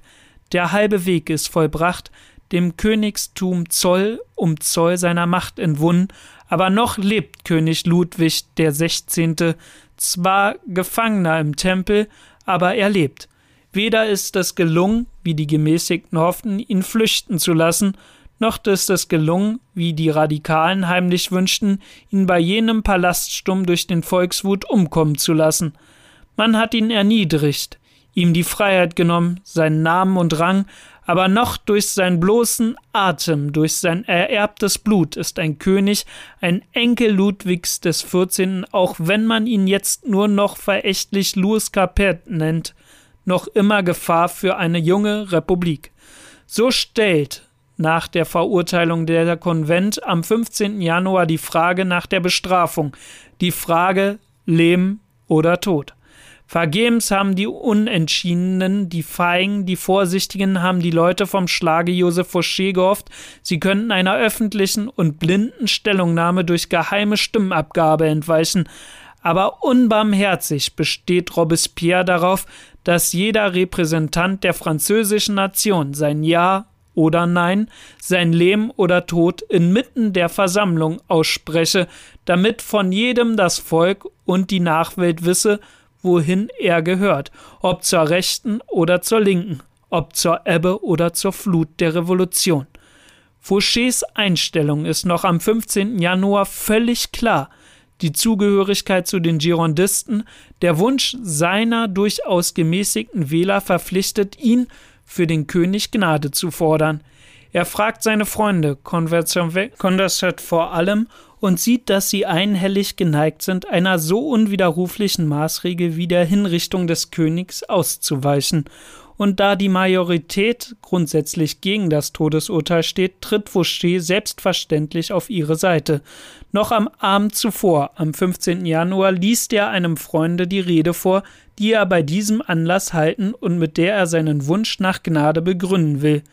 der halbe Weg ist vollbracht, dem Königstum Zoll um Zoll seiner Macht entwunden, aber noch lebt König Ludwig der Sechzehnte, zwar Gefangener im Tempel, aber er lebt. Weder ist es gelungen, wie die Gemäßigten hofften, ihn flüchten zu lassen, noch ist es gelungen, wie die Radikalen heimlich wünschten, ihn bei jenem Palaststurm durch den Volkswut umkommen zu lassen. Man hat ihn erniedrigt, ihm die Freiheit genommen, seinen Namen und Rang, aber noch durch seinen bloßen Atem, durch sein ererbtes Blut ist ein König, ein Enkel Ludwigs des 14., auch wenn man ihn jetzt nur noch verächtlich Louis Capet nennt, noch immer Gefahr für eine junge Republik. So stellt nach der Verurteilung der Konvent am 15. Januar die Frage nach der Bestrafung, die Frage Leben oder Tod. Vergebens haben die Unentschiedenen, die Feigen, die Vorsichtigen haben die Leute vom Schlage Josef Fauché gehofft, sie könnten einer öffentlichen und blinden Stellungnahme durch geheime Stimmabgabe entweichen. Aber unbarmherzig besteht Robespierre darauf, dass jeder Repräsentant der französischen Nation sein Ja oder Nein, sein Leben oder Tod inmitten der Versammlung ausspreche, damit von jedem das Volk und die Nachwelt wisse, wohin er gehört, ob zur rechten oder zur linken, ob zur Ebbe oder zur Flut der Revolution. Fouchés Einstellung ist noch am 15. Januar völlig klar. Die Zugehörigkeit zu den Girondisten, der Wunsch seiner durchaus gemäßigten Wähler verpflichtet ihn, für den König Gnade zu fordern. Er fragt seine Freunde, Condorcet vor allem, und sieht, dass sie einhellig geneigt sind, einer so unwiderruflichen Maßregel wie der Hinrichtung des Königs auszuweichen. Und da die Majorität grundsätzlich gegen das Todesurteil steht, tritt Fouché selbstverständlich auf ihre Seite. Noch am Abend zuvor, am 15. Januar, liest er einem Freunde die Rede vor, die er bei diesem Anlass halten und mit der er seinen Wunsch nach Gnade begründen will.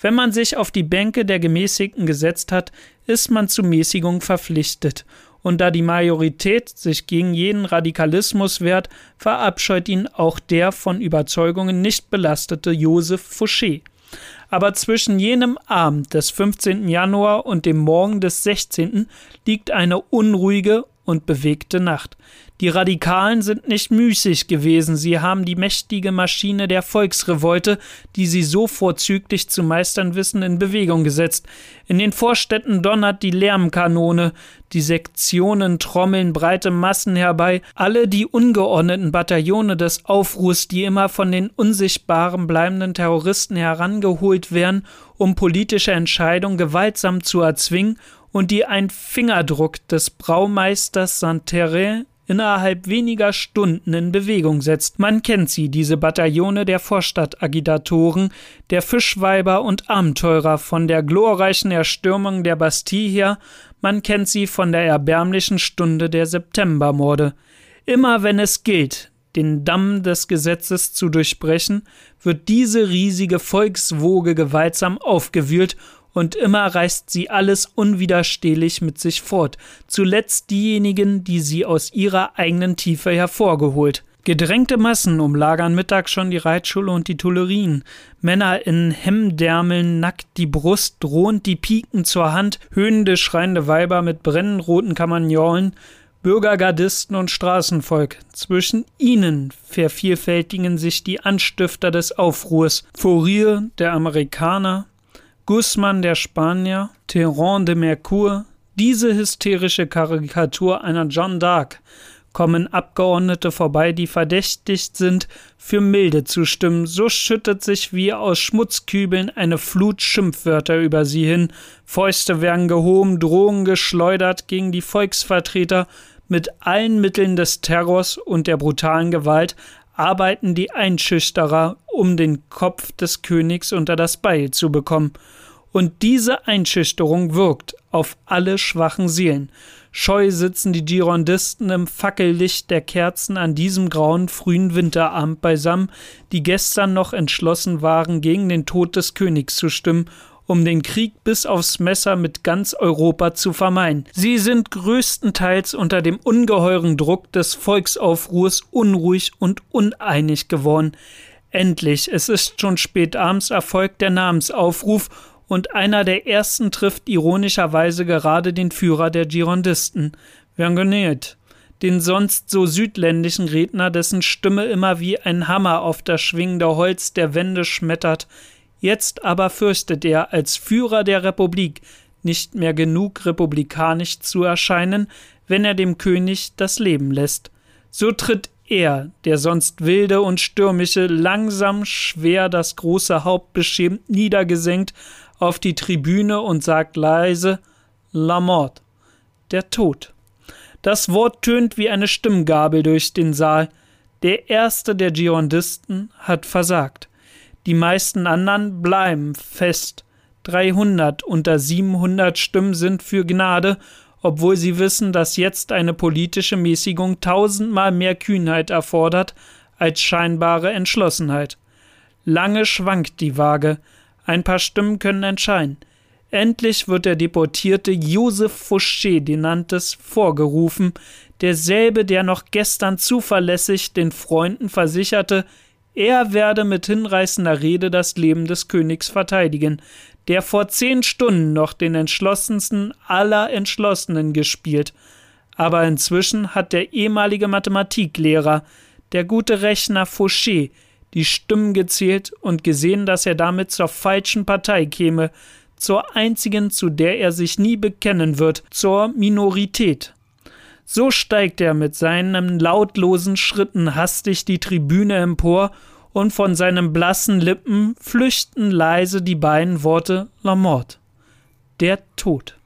Wenn man sich auf die Bänke der Gemäßigten gesetzt hat, ist man zu Mäßigung verpflichtet, und da die Majorität sich gegen jeden Radikalismus wehrt, verabscheut ihn auch der von Überzeugungen nicht belastete Joseph Fouché. Aber zwischen jenem Abend des 15. Januar und dem Morgen des 16. liegt eine unruhige und bewegte Nacht. Die Radikalen sind nicht müßig gewesen, sie haben die mächtige Maschine der Volksrevolte, die sie so vorzüglich zu meistern wissen, in Bewegung gesetzt. In den Vorstädten donnert die Lärmkanone, die Sektionen trommeln breite Massen herbei, alle die ungeordneten Bataillone des Aufruhrs, die immer von den unsichtbaren bleibenden Terroristen herangeholt werden, um politische Entscheidungen gewaltsam zu erzwingen. Und die ein Fingerdruck des Braumeisters Santerre innerhalb weniger Stunden in Bewegung setzt. Man kennt sie, diese Bataillone der Vorstadtagitatoren, der Fischweiber und Abenteurer von der glorreichen Erstürmung der Bastille her, man kennt sie von der erbärmlichen Stunde der Septembermorde. Immer wenn es gilt, den Damm des Gesetzes zu durchbrechen, wird diese riesige Volkswoge gewaltsam aufgewühlt und immer reißt sie alles unwiderstehlich mit sich fort, zuletzt diejenigen, die sie aus ihrer eigenen Tiefe hervorgeholt. Gedrängte Massen umlagern mittags schon die Reitschule und die Tuilerien. Männer in Hemdärmeln nackt die Brust, drohend die Piken zur Hand, höhnende, schreiende Weiber mit brennend roten Kamagnolen, Bürgergardisten und Straßenvolk. Zwischen ihnen vervielfältigen sich die Anstifter des Aufruhrs. Fourier, der Amerikaner, Guzman der Spanier, Terran de Mercour, diese hysterische Karikatur einer John d'Arc, kommen Abgeordnete vorbei, die verdächtigt sind, für Milde zu stimmen, so schüttet sich wie aus Schmutzkübeln eine Flut Schimpfwörter über sie hin, Fäuste werden gehoben, Drohungen geschleudert gegen die Volksvertreter, mit allen Mitteln des Terrors und der brutalen Gewalt arbeiten die Einschüchterer, um den Kopf des Königs unter das Beil zu bekommen. Und diese Einschüchterung wirkt auf alle schwachen Seelen. Scheu sitzen die Girondisten im Fackellicht der Kerzen an diesem grauen frühen Winterabend beisammen, die gestern noch entschlossen waren, gegen den Tod des Königs zu stimmen um den Krieg bis aufs Messer mit ganz Europa zu vermeiden. Sie sind größtenteils unter dem ungeheuren Druck des Volksaufruhrs unruhig und uneinig geworden. Endlich, es ist schon spät abends erfolgt der Namensaufruf und einer der ersten trifft ironischerweise gerade den Führer der Girondisten, Vergonet, den sonst so südländischen Redner, dessen Stimme immer wie ein Hammer auf das schwingende Holz der Wände schmettert, Jetzt aber fürchtet er, als Führer der Republik nicht mehr genug republikanisch zu erscheinen, wenn er dem König das Leben lässt. So tritt er, der sonst wilde und stürmische, langsam schwer das große Haupt beschämt niedergesenkt, auf die Tribüne und sagt leise La mort, der Tod. Das Wort tönt wie eine Stimmgabel durch den Saal. Der erste der Girondisten hat versagt. Die meisten anderen bleiben fest. 300 unter 700 Stimmen sind für Gnade, obwohl sie wissen, dass jetzt eine politische Mäßigung tausendmal mehr Kühnheit erfordert als scheinbare Entschlossenheit. Lange schwankt die Waage, ein paar Stimmen können entscheiden. Endlich wird der Deportierte Joseph Fouché Denantes vorgerufen, derselbe, der noch gestern zuverlässig den Freunden versicherte, er werde mit hinreißender Rede das Leben des Königs verteidigen, der vor zehn Stunden noch den entschlossensten aller Entschlossenen gespielt. Aber inzwischen hat der ehemalige Mathematiklehrer, der gute Rechner Fouché, die Stimmen gezählt und gesehen, dass er damit zur falschen Partei käme, zur einzigen, zu der er sich nie bekennen wird, zur Minorität. So steigt er mit seinen lautlosen Schritten hastig die Tribüne empor, und von seinen blassen Lippen flüchten leise die beiden Worte La Mort. Der Tod.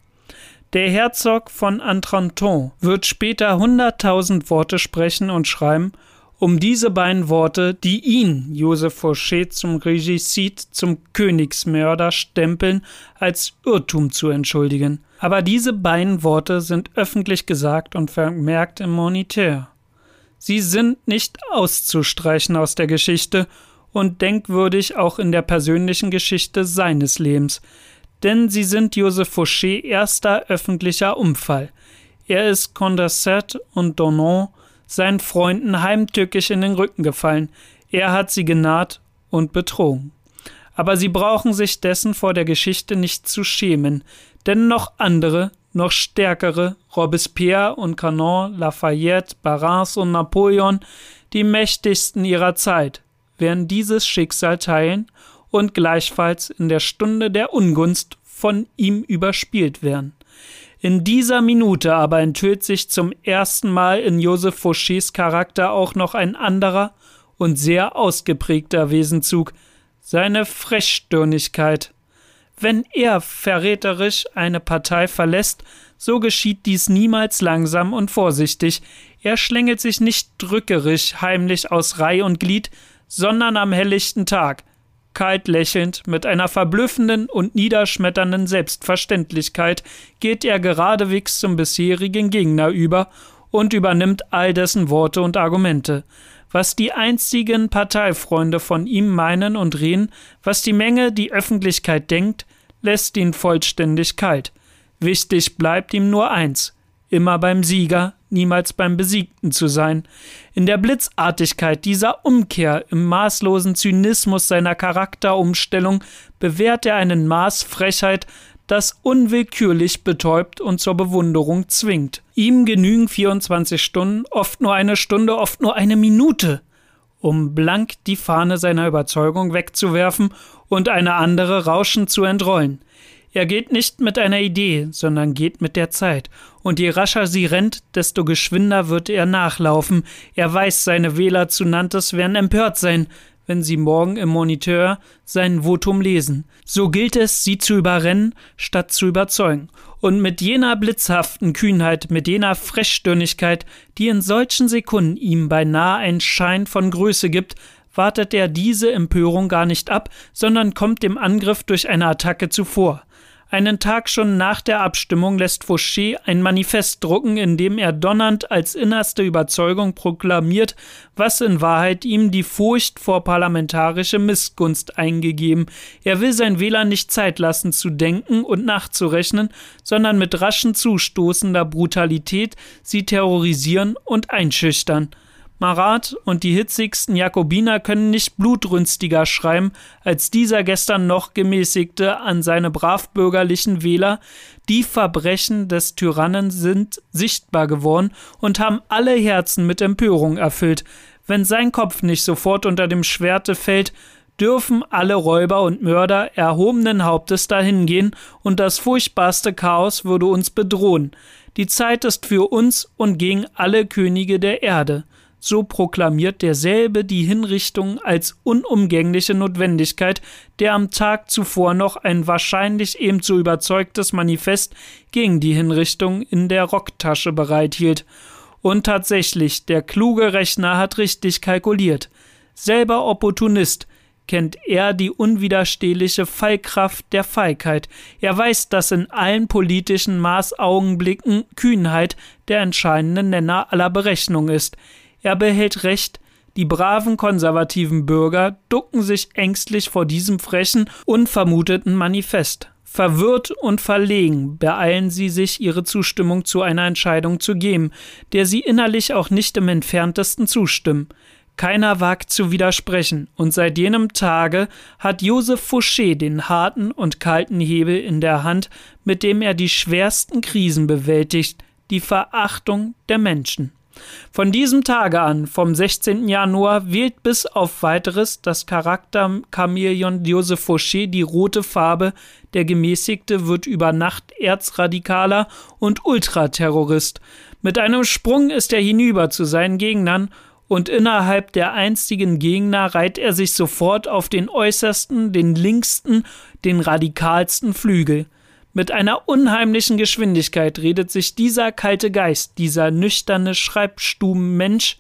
Der Herzog von Antranton wird später hunderttausend Worte sprechen und schreiben, um diese beiden Worte, die ihn, Joseph Fouché, zum Regicide, zum Königsmörder stempeln, als Irrtum zu entschuldigen. Aber diese beiden Worte sind öffentlich gesagt und vermerkt im Moniteur. Sie sind nicht auszustreichen aus der Geschichte und denkwürdig auch in der persönlichen Geschichte seines Lebens, denn sie sind Joseph Fouché erster öffentlicher Umfall. Er ist Condorcet und Donon seinen Freunden heimtückisch in den Rücken gefallen. Er hat sie genaht und betrogen. Aber sie brauchen sich dessen vor der Geschichte nicht zu schämen, denn noch andere, noch stärkere, Robespierre und Canon, Lafayette, Barras und Napoleon, die mächtigsten ihrer Zeit, werden dieses Schicksal teilen und gleichfalls in der Stunde der Ungunst von ihm überspielt werden. In dieser Minute aber enthüllt sich zum ersten Mal in Joseph Fauchés Charakter auch noch ein anderer und sehr ausgeprägter Wesenzug, seine Frechstirnigkeit. Wenn er verräterisch eine Partei verlässt, so geschieht dies niemals langsam und vorsichtig. Er schlängelt sich nicht drückerisch heimlich aus Reih und Glied, sondern am helllichten Tag, Kalt lächelnd, mit einer verblüffenden und niederschmetternden Selbstverständlichkeit geht er geradewegs zum bisherigen Gegner über und übernimmt all dessen Worte und Argumente. Was die einzigen Parteifreunde von ihm meinen und reden, was die Menge, die Öffentlichkeit denkt, lässt ihn vollständig kalt. Wichtig bleibt ihm nur eins: immer beim Sieger, niemals beim Besiegten zu sein. In der Blitzartigkeit dieser Umkehr, im maßlosen Zynismus seiner Charakterumstellung bewährt er einen Maß Frechheit, das unwillkürlich betäubt und zur Bewunderung zwingt. Ihm genügen 24 Stunden, oft nur eine Stunde, oft nur eine Minute, um blank die Fahne seiner Überzeugung wegzuwerfen und eine andere rauschend zu entrollen. Er geht nicht mit einer Idee, sondern geht mit der Zeit. Und je rascher sie rennt, desto geschwinder wird er nachlaufen. Er weiß, seine Wähler zu Nantes werden empört sein, wenn sie morgen im Moniteur sein Votum lesen. So gilt es, sie zu überrennen, statt zu überzeugen. Und mit jener blitzhaften Kühnheit, mit jener Frechstirnigkeit, die in solchen Sekunden ihm beinahe einen Schein von Größe gibt, wartet er diese Empörung gar nicht ab, sondern kommt dem Angriff durch eine Attacke zuvor. Einen Tag schon nach der Abstimmung lässt Fouché ein Manifest drucken, in dem er donnernd als innerste Überzeugung proklamiert, was in Wahrheit ihm die Furcht vor parlamentarische Missgunst eingegeben. Er will sein Wähler nicht Zeit lassen zu denken und nachzurechnen, sondern mit raschen zustoßender Brutalität sie terrorisieren und einschüchtern. Marat und die hitzigsten Jakobiner können nicht blutrünstiger schreiben als dieser gestern noch gemäßigte an seine bravbürgerlichen Wähler. Die Verbrechen des Tyrannen sind sichtbar geworden und haben alle Herzen mit Empörung erfüllt. Wenn sein Kopf nicht sofort unter dem Schwerte fällt, dürfen alle Räuber und Mörder erhobenen Hauptes dahingehen, und das furchtbarste Chaos würde uns bedrohen. Die Zeit ist für uns und gegen alle Könige der Erde so proklamiert derselbe die Hinrichtung als unumgängliche Notwendigkeit, der am Tag zuvor noch ein wahrscheinlich ebenso überzeugtes Manifest gegen die Hinrichtung in der Rocktasche bereithielt. Und tatsächlich, der kluge Rechner hat richtig kalkuliert. Selber Opportunist, kennt er die unwiderstehliche Fallkraft der Feigheit. Er weiß, dass in allen politischen Maßaugenblicken Kühnheit der entscheidende Nenner aller Berechnung ist. Er behält Recht, Die braven konservativen Bürger ducken sich ängstlich vor diesem frechen, unvermuteten Manifest. Verwirrt und verlegen beeilen sie sich, ihre Zustimmung zu einer Entscheidung zu geben, der sie innerlich auch nicht im entferntesten zustimmen. Keiner wagt zu widersprechen, und seit jenem Tage hat Joseph Fouché den harten und kalten Hebel in der Hand, mit dem er die schwersten Krisen bewältigt, die Verachtung der Menschen. Von diesem Tage an, vom 16. Januar, wählt bis auf weiteres das Charakterchamäleon Joseph Fauché die rote Farbe, der Gemäßigte wird über Nacht Erzradikaler und Ultraterrorist. Mit einem Sprung ist er hinüber zu seinen Gegnern und innerhalb der einstigen Gegner reiht er sich sofort auf den äußersten, den linksten, den radikalsten Flügel. Mit einer unheimlichen Geschwindigkeit redet sich dieser kalte Geist, dieser nüchterne Schreibstubenmensch,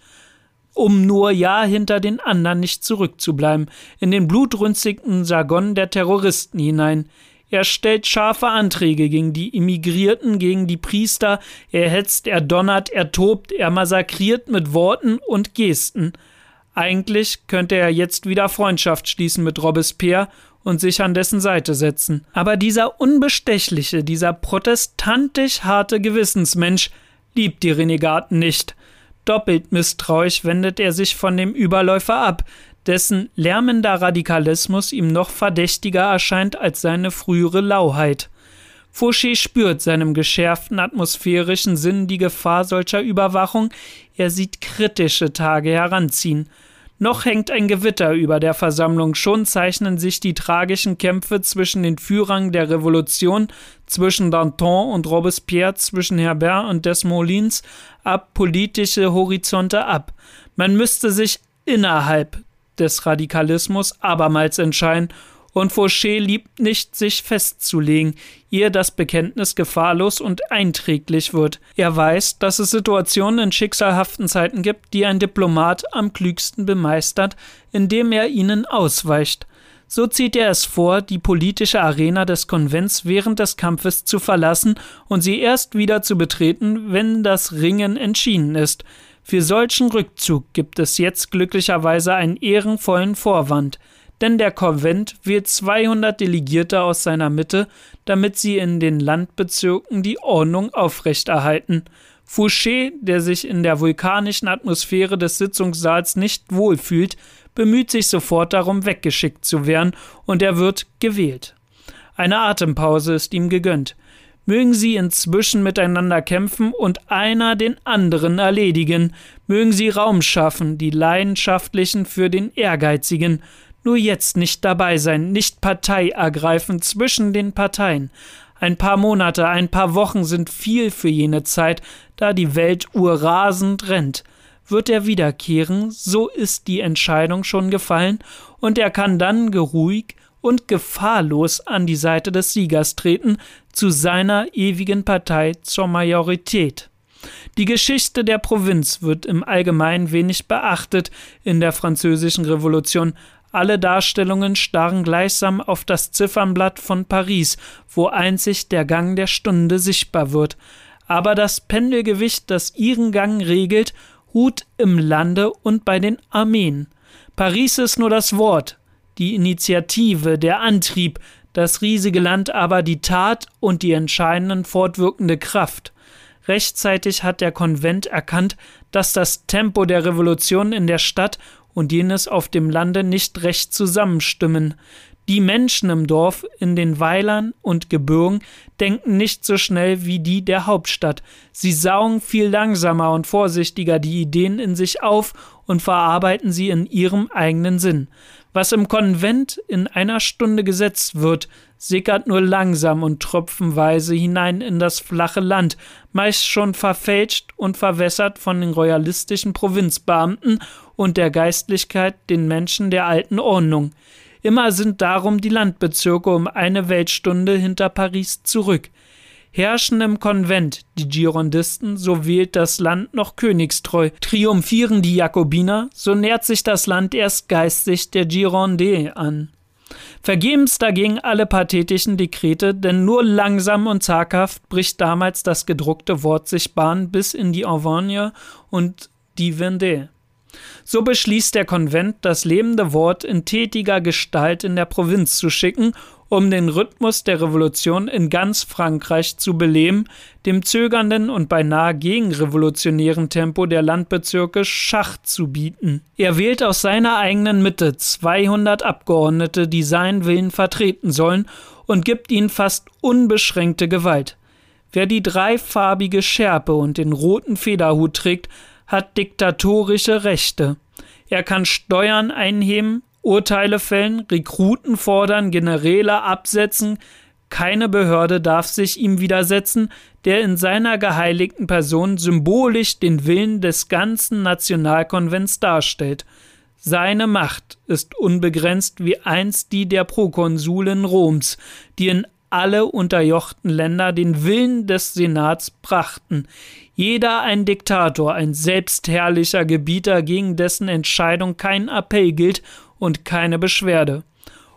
um nur ja hinter den anderen nicht zurückzubleiben, in den blutrünstigen Jargon der Terroristen hinein. Er stellt scharfe Anträge gegen die Immigrierten, gegen die Priester, er hetzt, er donnert, er tobt, er massakriert mit Worten und Gesten. Eigentlich könnte er jetzt wieder Freundschaft schließen mit Robespierre und sich an dessen Seite setzen. Aber dieser unbestechliche, dieser protestantisch harte Gewissensmensch liebt die Renegaten nicht. Doppelt misstrauisch wendet er sich von dem Überläufer ab, dessen lärmender Radikalismus ihm noch verdächtiger erscheint als seine frühere Lauheit. Fouché spürt seinem geschärften atmosphärischen Sinn die Gefahr solcher Überwachung, er sieht kritische Tage heranziehen. Noch hängt ein Gewitter über der Versammlung, schon zeichnen sich die tragischen Kämpfe zwischen den Führern der Revolution, zwischen Danton und Robespierre, zwischen Herbert und Desmoulins ab, politische Horizonte ab. Man müsste sich innerhalb des Radikalismus abermals entscheiden, und Fauché liebt nicht, sich festzulegen, ihr das Bekenntnis gefahrlos und einträglich wird. Er weiß, dass es Situationen in schicksalhaften Zeiten gibt, die ein Diplomat am klügsten bemeistert, indem er ihnen ausweicht. So zieht er es vor, die politische Arena des Konvents während des Kampfes zu verlassen und sie erst wieder zu betreten, wenn das Ringen entschieden ist. Für solchen Rückzug gibt es jetzt glücklicherweise einen ehrenvollen Vorwand, denn der Konvent wählt 200 Delegierte aus seiner Mitte, damit sie in den Landbezirken die Ordnung aufrechterhalten. Fouché, der sich in der vulkanischen Atmosphäre des Sitzungssaals nicht wohlfühlt, bemüht sich sofort darum, weggeschickt zu werden, und er wird gewählt. Eine Atempause ist ihm gegönnt mögen sie inzwischen miteinander kämpfen und einer den anderen erledigen, mögen sie Raum schaffen, die Leidenschaftlichen für den Ehrgeizigen, nur jetzt nicht dabei sein, nicht Partei ergreifen zwischen den Parteien. Ein paar Monate, ein paar Wochen sind viel für jene Zeit, da die Weltuhr rasend rennt. Wird er wiederkehren, so ist die Entscheidung schon gefallen, und er kann dann geruhig und gefahrlos an die Seite des Siegers treten, zu seiner ewigen Partei zur Majorität. Die Geschichte der Provinz wird im Allgemeinen wenig beachtet in der französischen Revolution. Alle Darstellungen starren gleichsam auf das Ziffernblatt von Paris, wo einzig der Gang der Stunde sichtbar wird. Aber das Pendelgewicht, das ihren Gang regelt, ruht im Lande und bei den Armeen. Paris ist nur das Wort, die Initiative, der Antrieb, das riesige Land aber die Tat und die entscheidenden fortwirkende Kraft. Rechtzeitig hat der Konvent erkannt, dass das Tempo der Revolution in der Stadt und jenes auf dem Lande nicht recht zusammenstimmen. Die Menschen im Dorf, in den Weilern und Gebirgen denken nicht so schnell wie die der Hauptstadt. Sie saugen viel langsamer und vorsichtiger die Ideen in sich auf und verarbeiten sie in ihrem eigenen Sinn. Was im Konvent in einer Stunde gesetzt wird, sickert nur langsam und tropfenweise hinein in das flache Land, meist schon verfälscht und verwässert von den royalistischen Provinzbeamten und der Geistlichkeit den Menschen der alten Ordnung. Immer sind darum die Landbezirke um eine Weltstunde hinter Paris zurück herrschen im Konvent die Girondisten, so wählt das Land noch königstreu. Triumphieren die Jakobiner, so nähert sich das Land erst geistig der Girondins an. Vergebens dagegen alle pathetischen Dekrete, denn nur langsam und zaghaft bricht damals das gedruckte Wort sich Bahn bis in die Auvergne und die Vendée. So beschließt der Konvent, das lebende Wort in tätiger Gestalt in der Provinz zu schicken, um den Rhythmus der Revolution in ganz Frankreich zu beleben, dem zögernden und beinahe gegenrevolutionären Tempo der Landbezirke Schach zu bieten. Er wählt aus seiner eigenen Mitte 200 Abgeordnete, die seinen Willen vertreten sollen, und gibt ihnen fast unbeschränkte Gewalt. Wer die dreifarbige Schärpe und den roten Federhut trägt, hat diktatorische Rechte. Er kann Steuern einheben, Urteile fällen, Rekruten fordern, Generäle absetzen, keine Behörde darf sich ihm widersetzen, der in seiner geheiligten Person symbolisch den Willen des ganzen Nationalkonvents darstellt. Seine Macht ist unbegrenzt wie einst die der Prokonsulin Roms, die in alle unterjochten Länder den Willen des Senats brachten. Jeder ein Diktator, ein selbstherrlicher Gebieter, gegen dessen Entscheidung kein Appell gilt und keine Beschwerde.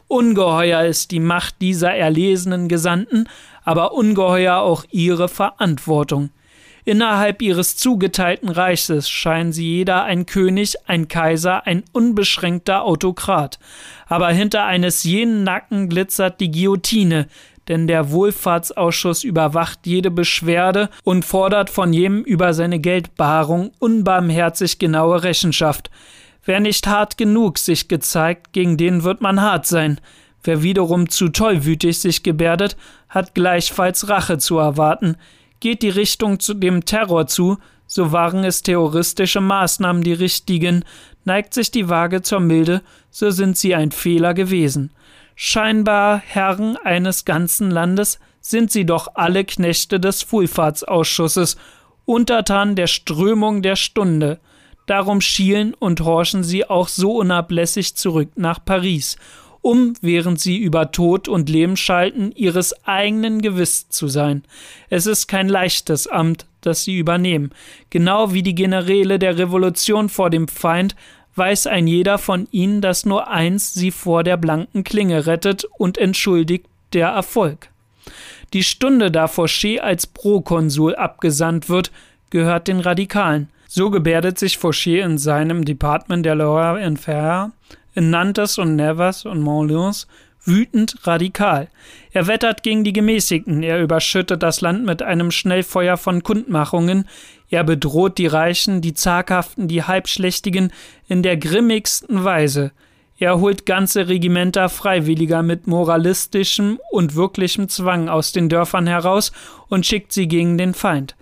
Ungeheuer ist die Macht dieser erlesenen Gesandten, aber ungeheuer auch ihre Verantwortung. Innerhalb ihres zugeteilten Reiches scheinen sie jeder ein König, ein Kaiser, ein unbeschränkter Autokrat. Aber hinter eines jenen Nacken glitzert die Guillotine, denn der Wohlfahrtsausschuss überwacht jede Beschwerde und fordert von jedem über seine Geldbarung unbarmherzig genaue Rechenschaft. Wer nicht hart genug sich gezeigt, gegen den wird man hart sein. Wer wiederum zu tollwütig sich gebärdet, hat gleichfalls Rache zu erwarten. Geht die Richtung zu dem Terror zu, so waren es terroristische Maßnahmen die richtigen, neigt sich die Waage zur Milde, so sind sie ein Fehler gewesen. Scheinbar Herren eines ganzen Landes sind sie doch alle Knechte des Wohlfahrtsausschusses, Untertan der Strömung der Stunde. Darum schielen und horchen sie auch so unablässig zurück nach Paris, um, während sie über Tod und Leben schalten, ihres eigenen gewiss zu sein. Es ist kein leichtes Amt, das sie übernehmen. Genau wie die Generäle der Revolution vor dem Feind weiß ein jeder von ihnen, dass nur eins sie vor der blanken Klinge rettet und entschuldigt der Erfolg. Die Stunde, da Fauché als Prokonsul abgesandt wird, gehört den Radikalen. So gebärdet sich Fauché in seinem Departement der Loire Inférieure, in Nantes und Nevers und Montlyons wütend radikal. Er wettert gegen die Gemäßigten, er überschüttet das Land mit einem Schnellfeuer von Kundmachungen, er bedroht die Reichen, die Zaghaften, die Halbschlächtigen in der grimmigsten Weise. Er holt ganze Regimenter Freiwilliger mit moralistischem und wirklichem Zwang aus den Dörfern heraus und schickt sie gegen den Feind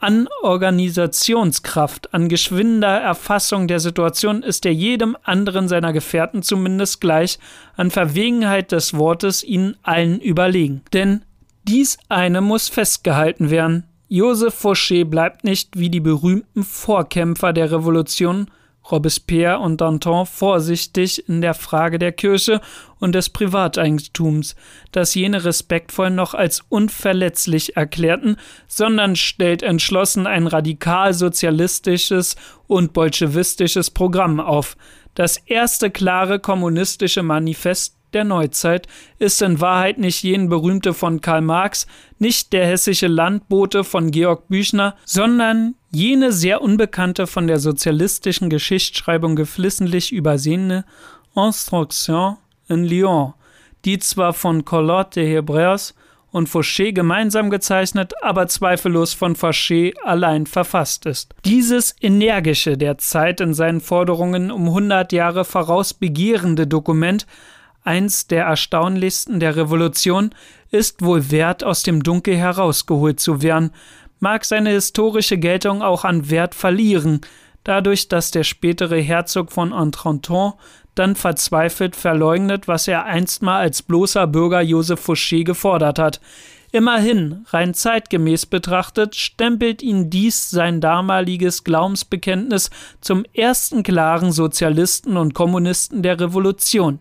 an Organisationskraft, an geschwinder Erfassung der Situation ist er jedem anderen seiner Gefährten zumindest gleich, an Verwegenheit des Wortes ihnen allen überlegen. Denn dies eine muss festgehalten werden. Joseph Fauché bleibt nicht wie die berühmten Vorkämpfer der Revolution Robespierre und Danton vorsichtig in der Frage der Kirche und des Privateigentums, das jene respektvoll noch als unverletzlich erklärten, sondern stellt entschlossen ein radikal sozialistisches und bolschewistisches Programm auf, das erste klare kommunistische Manifest der Neuzeit ist in Wahrheit nicht jen berühmte von Karl Marx, nicht der hessische Landbote von Georg Büchner, sondern jene sehr unbekannte von der sozialistischen Geschichtsschreibung geflissentlich übersehene Instruction in Lyon, die zwar von Collot de Hebräus und Fauché gemeinsam gezeichnet, aber zweifellos von Fauché allein verfasst ist. Dieses energische, der Zeit in seinen Forderungen um hundert Jahre voraus begehrende Dokument eins der erstaunlichsten der Revolution, ist wohl wert, aus dem Dunkel herausgeholt zu werden, mag seine historische Geltung auch an Wert verlieren, dadurch, dass der spätere Herzog von Entrenton dann verzweifelt verleugnet, was er einstmal als bloßer Bürger Joseph Fouché gefordert hat. Immerhin, rein zeitgemäß betrachtet, stempelt ihn dies sein damaliges Glaubensbekenntnis zum ersten klaren Sozialisten und Kommunisten der Revolution.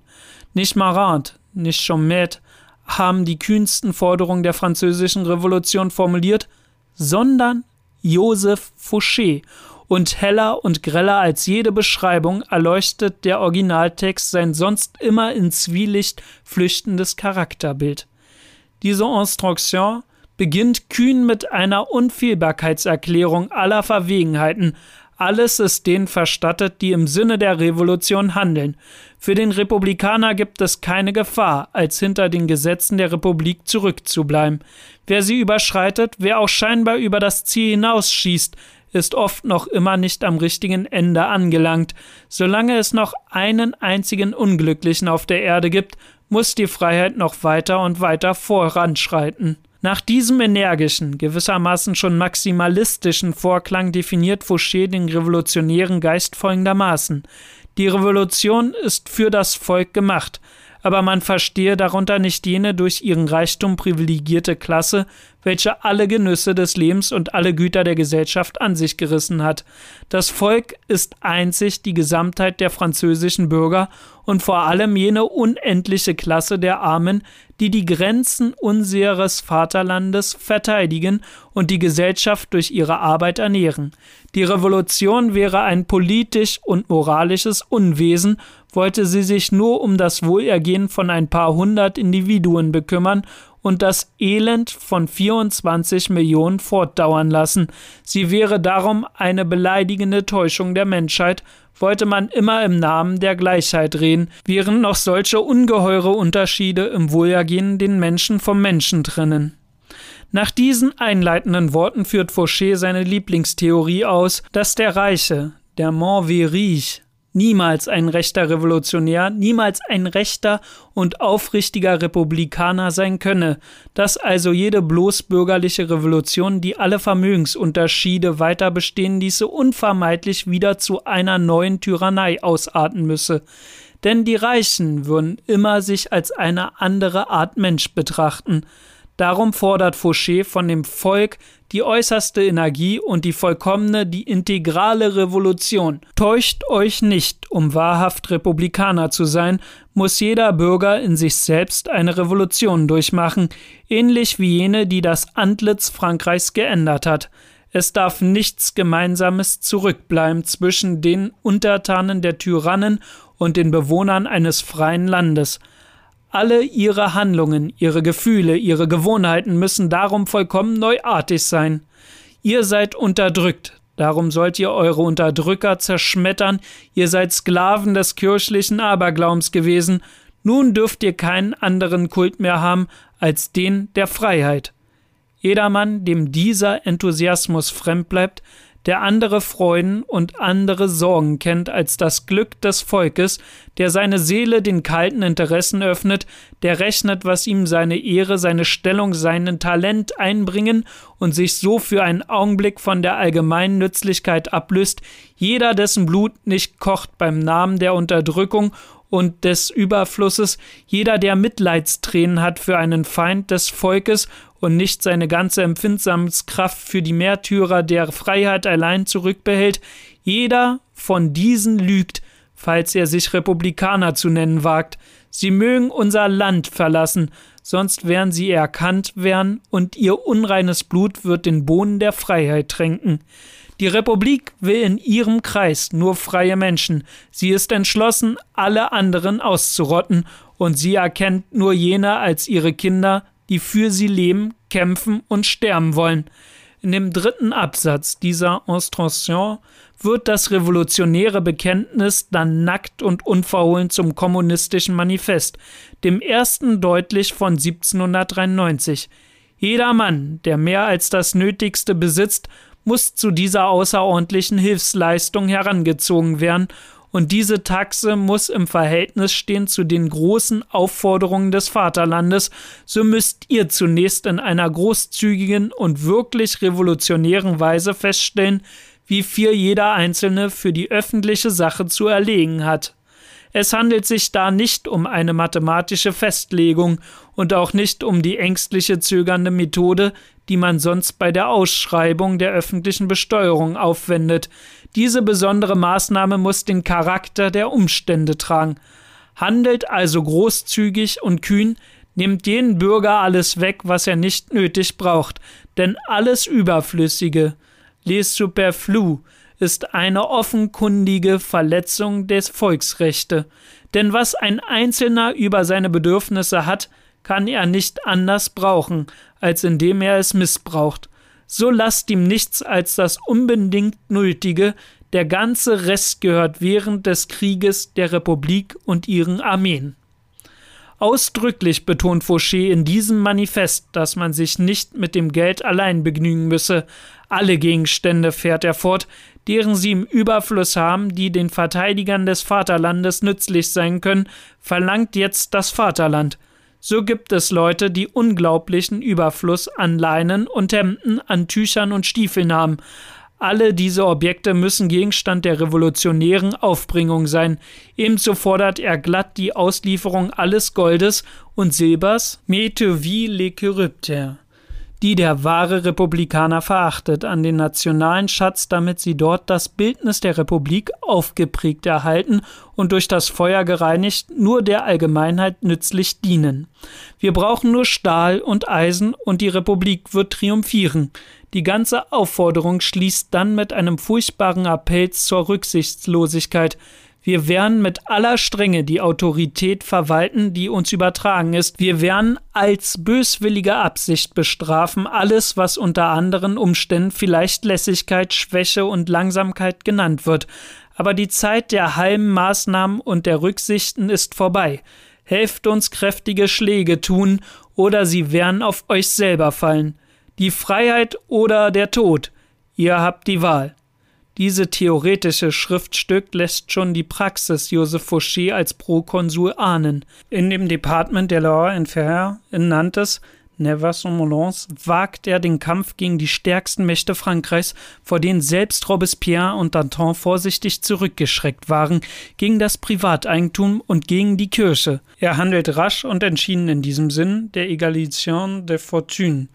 Nicht Marat, nicht Chomet haben die kühnsten Forderungen der französischen Revolution formuliert, sondern Joseph Fouché. Und heller und greller als jede Beschreibung erleuchtet der Originaltext sein sonst immer in Zwielicht flüchtendes Charakterbild. Diese Instruction beginnt kühn mit einer Unfehlbarkeitserklärung aller Verwegenheiten, Alles ist denen verstattet, die im Sinne der Revolution handeln. Für den Republikaner gibt es keine Gefahr, als hinter den Gesetzen der Republik zurückzubleiben. Wer sie überschreitet, wer auch scheinbar über das Ziel hinausschießt, ist oft noch immer nicht am richtigen Ende angelangt. Solange es noch einen einzigen Unglücklichen auf der Erde gibt, muss die Freiheit noch weiter und weiter voranschreiten. Nach diesem energischen, gewissermaßen schon maximalistischen Vorklang definiert Fouché den revolutionären Geist folgendermaßen. Die Revolution ist für das Volk gemacht, aber man verstehe darunter nicht jene durch ihren Reichtum privilegierte Klasse, welche alle Genüsse des Lebens und alle Güter der Gesellschaft an sich gerissen hat. Das Volk ist einzig die Gesamtheit der französischen Bürger und vor allem jene unendliche Klasse der Armen, die die Grenzen unseres Vaterlandes verteidigen und die Gesellschaft durch ihre Arbeit ernähren. Die Revolution wäre ein politisch und moralisches Unwesen, wollte sie sich nur um das Wohlergehen von ein paar hundert Individuen bekümmern und das Elend von 24 Millionen fortdauern lassen. Sie wäre darum eine beleidigende Täuschung der Menschheit, wollte man immer im Namen der Gleichheit reden, während noch solche ungeheure Unterschiede im Wohlergehen den Menschen vom Menschen trennen. Nach diesen einleitenden Worten führt Fauché seine Lieblingstheorie aus, dass der Reiche, der Montverich, niemals ein rechter Revolutionär, niemals ein rechter und aufrichtiger Republikaner sein könne, dass also jede bloßbürgerliche Revolution, die alle Vermögensunterschiede weiter bestehen ließe, unvermeidlich wieder zu einer neuen Tyrannei ausarten müsse. Denn die Reichen würden immer sich als eine andere Art Mensch betrachten. Darum fordert Fauché von dem Volk die äußerste Energie und die vollkommene, die integrale Revolution. Täuscht euch nicht, um wahrhaft Republikaner zu sein, muss jeder Bürger in sich selbst eine Revolution durchmachen, ähnlich wie jene, die das Antlitz Frankreichs geändert hat. Es darf nichts Gemeinsames zurückbleiben zwischen den Untertanen der Tyrannen und den Bewohnern eines freien Landes. Alle ihre Handlungen, ihre Gefühle, ihre Gewohnheiten müssen darum vollkommen neuartig sein. Ihr seid unterdrückt, darum sollt ihr eure Unterdrücker zerschmettern, ihr seid Sklaven des kirchlichen Aberglaubens gewesen, nun dürft ihr keinen anderen Kult mehr haben als den der Freiheit. Jedermann, dem dieser Enthusiasmus fremd bleibt, der andere Freuden und andere Sorgen kennt als das Glück des Volkes, der seine Seele den kalten Interessen öffnet, der rechnet, was ihm seine Ehre, seine Stellung, seinen Talent einbringen und sich so für einen Augenblick von der allgemeinen Nützlichkeit ablöst, jeder, dessen Blut nicht kocht beim Namen der Unterdrückung und des Überflusses, jeder, der Mitleidstränen hat für einen Feind des Volkes und nicht seine ganze Empfindsamskraft für die Märtyrer der Freiheit allein zurückbehält, jeder von diesen lügt, falls er sich Republikaner zu nennen wagt. Sie mögen unser Land verlassen, sonst werden sie erkannt werden, und ihr unreines Blut wird den Bohnen der Freiheit tränken. Die Republik will in ihrem Kreis nur freie Menschen. Sie ist entschlossen, alle anderen auszurotten, und sie erkennt nur jene als ihre Kinder, die für sie leben, kämpfen und sterben wollen. In dem dritten Absatz dieser Instruction wird das revolutionäre Bekenntnis dann nackt und unverhohlen zum kommunistischen Manifest, dem ersten deutlich von 1793. Jeder Mann, der mehr als das Nötigste besitzt, muss zu dieser außerordentlichen Hilfsleistung herangezogen werden und diese Taxe muss im Verhältnis stehen zu den großen Aufforderungen des Vaterlandes, so müsst ihr zunächst in einer großzügigen und wirklich revolutionären Weise feststellen, wie viel jeder Einzelne für die öffentliche Sache zu erlegen hat. Es handelt sich da nicht um eine mathematische Festlegung und auch nicht um die ängstliche zögernde Methode, die man sonst bei der Ausschreibung der öffentlichen Besteuerung aufwendet. Diese besondere Maßnahme muss den Charakter der Umstände tragen. Handelt also großzügig und kühn, nimmt jeden Bürger alles weg, was er nicht nötig braucht, denn alles Überflüssige, les superflu, ist eine offenkundige Verletzung des Volksrechte. Denn was ein Einzelner über seine Bedürfnisse hat, kann er nicht anders brauchen, als indem er es missbraucht. So lasst ihm nichts als das unbedingt Nötige, Der ganze Rest gehört während des Krieges der Republik und ihren Armeen. Ausdrücklich betont Fauché in diesem Manifest, dass man sich nicht mit dem Geld allein begnügen müsse. Alle Gegenstände, fährt er fort, deren sie im Überfluss haben, die den Verteidigern des Vaterlandes nützlich sein können, verlangt jetzt das Vaterland. So gibt es Leute, die unglaublichen Überfluss an Leinen und Hemden, an Tüchern und Stiefeln haben. Alle diese Objekte müssen Gegenstand der revolutionären Aufbringung sein. Ebenso fordert er glatt die Auslieferung alles Goldes und Silbers, mete wie le Charybdis, die der wahre Republikaner verachtet, an den nationalen Schatz, damit sie dort das Bildnis der Republik aufgeprägt erhalten und durch das Feuer gereinigt nur der Allgemeinheit nützlich dienen. Wir brauchen nur Stahl und Eisen und die Republik wird triumphieren. Die ganze Aufforderung schließt dann mit einem furchtbaren Appell zur Rücksichtslosigkeit. Wir werden mit aller Strenge die Autorität verwalten, die uns übertragen ist. Wir werden als böswillige Absicht bestrafen alles, was unter anderen Umständen vielleicht Lässigkeit, Schwäche und Langsamkeit genannt wird. Aber die Zeit der halben Maßnahmen und der Rücksichten ist vorbei. Helft uns kräftige Schläge tun, oder sie werden auf euch selber fallen die Freiheit oder der Tod. Ihr habt die Wahl. Diese theoretische Schriftstück lässt schon die Praxis Joseph Fouché als Prokonsul ahnen. In dem Departement der Law and Fair in Nantes Never Somnolence wagt er den Kampf gegen die stärksten Mächte Frankreichs, vor denen selbst Robespierre und Danton vorsichtig zurückgeschreckt waren, gegen das Privateigentum und gegen die Kirche. Er handelt rasch und entschieden in diesem Sinn der Egalisation de Fortune.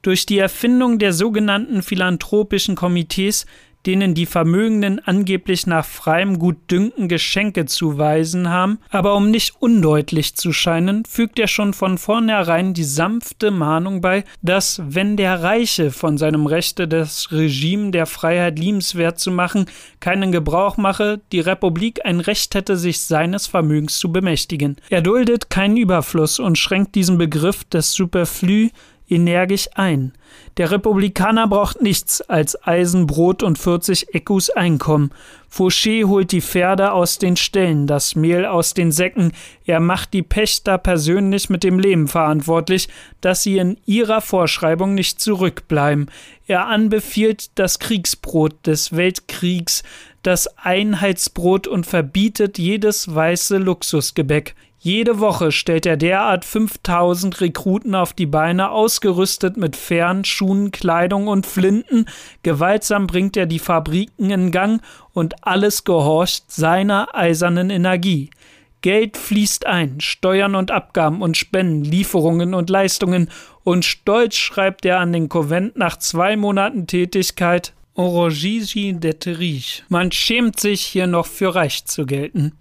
Durch die Erfindung der sogenannten philanthropischen Komitees denen die Vermögenden angeblich nach freiem Gutdünken Geschenke zuweisen haben, aber um nicht undeutlich zu scheinen, fügt er schon von vornherein die sanfte Mahnung bei, dass, wenn der Reiche von seinem Rechte, das Regime der Freiheit liebenswert zu machen, keinen Gebrauch mache, die Republik ein Recht hätte, sich seines Vermögens zu bemächtigen. Er duldet keinen Überfluss und schränkt diesen Begriff des Superflu energisch ein. Der Republikaner braucht nichts als Eisen, Brot und 40 Ekus Einkommen. Fouché holt die Pferde aus den Ställen, das Mehl aus den Säcken. Er macht die Pächter persönlich mit dem Leben verantwortlich, dass sie in ihrer Vorschreibung nicht zurückbleiben. Er anbefiehlt das Kriegsbrot des Weltkriegs, das Einheitsbrot und verbietet jedes weiße Luxusgebäck. Jede Woche stellt er derart 5000 Rekruten auf die Beine, ausgerüstet mit Fern, Schuhen, Kleidung und Flinten. Gewaltsam bringt er die Fabriken in Gang und alles gehorcht seiner eisernen Energie. Geld fließt ein, Steuern und Abgaben und Spenden, Lieferungen und Leistungen, und stolz schreibt er an den Konvent nach zwei Monaten Tätigkeit Orogigi d'être Man schämt sich, hier noch für reich zu gelten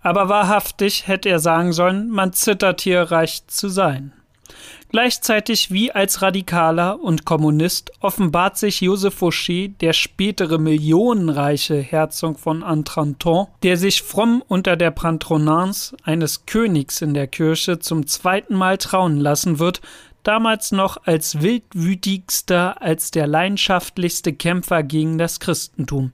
aber wahrhaftig hätte er sagen sollen, man zittert hier reich zu sein. Gleichzeitig wie als Radikaler und Kommunist offenbart sich Joseph Fauché, der spätere millionenreiche Herzog von Antranton, der sich fromm unter der Patronance eines Königs in der Kirche zum zweiten Mal trauen lassen wird, damals noch als wildwütigster, als der leidenschaftlichste Kämpfer gegen das Christentum.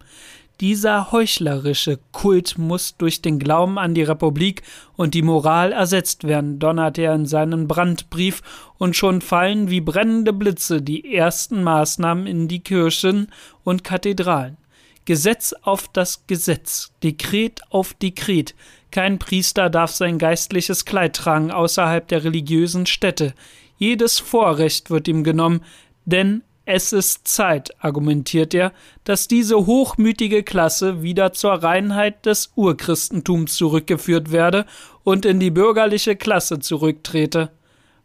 Dieser heuchlerische Kult muss durch den Glauben an die Republik und die Moral ersetzt werden, donnert er in seinen Brandbrief, und schon fallen wie brennende Blitze die ersten Maßnahmen in die Kirchen und Kathedralen. Gesetz auf das Gesetz, Dekret auf Dekret. Kein Priester darf sein geistliches Kleid tragen außerhalb der religiösen Stätte. Jedes Vorrecht wird ihm genommen, denn es ist Zeit, argumentiert er, dass diese hochmütige Klasse wieder zur Reinheit des Urchristentums zurückgeführt werde und in die bürgerliche Klasse zurücktrete.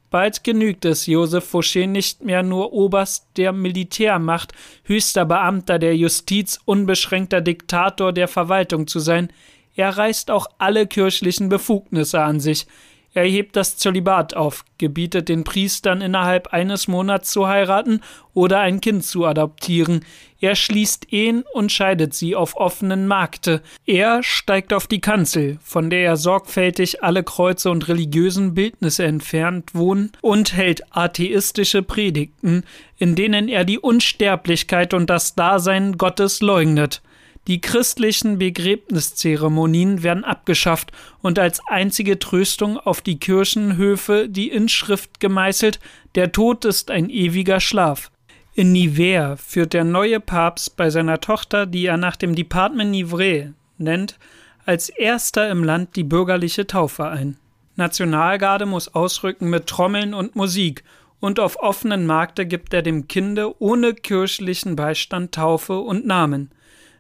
Bald genügt es Joseph Fauché nicht mehr nur Oberst der Militärmacht, höchster Beamter der Justiz, unbeschränkter Diktator der Verwaltung zu sein, er reißt auch alle kirchlichen Befugnisse an sich, er hebt das Zölibat auf, gebietet den Priestern innerhalb eines Monats zu heiraten oder ein Kind zu adoptieren. Er schließt Ehen und scheidet sie auf offenen Markte. Er steigt auf die Kanzel, von der er sorgfältig alle Kreuze und religiösen Bildnisse entfernt wohnen, und hält atheistische Predigten, in denen er die Unsterblichkeit und das Dasein Gottes leugnet. Die christlichen Begräbniszeremonien werden abgeschafft und als einzige Tröstung auf die Kirchenhöfe die Inschrift gemeißelt, der Tod ist ein ewiger Schlaf. In Nivers führt der neue Papst bei seiner Tochter, die er nach dem Departement Nivray nennt, als erster im Land die bürgerliche Taufe ein. Nationalgarde muss ausrücken mit Trommeln und Musik, und auf offenen Markte gibt er dem Kinde ohne kirchlichen Beistand Taufe und Namen.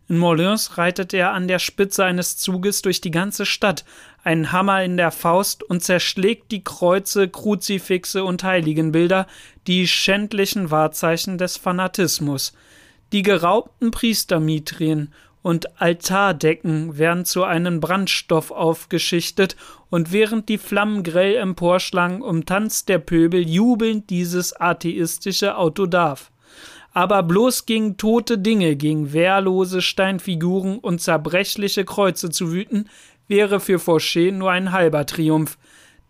In Moulins reitet er an der Spitze eines Zuges durch die ganze Stadt, einen Hammer in der Faust und zerschlägt die Kreuze, Kruzifixe und Heiligenbilder, die schändlichen Wahrzeichen des Fanatismus. Die geraubten Priestermitrien und Altardecken werden zu einem Brandstoff aufgeschichtet, und während die Flammen grell emporschlagen, umtanzt der Pöbel jubelnd dieses atheistische Autodaf. Aber bloß gegen tote Dinge, gegen wehrlose Steinfiguren und zerbrechliche Kreuze zu wüten, wäre für Fauché nur ein halber Triumph.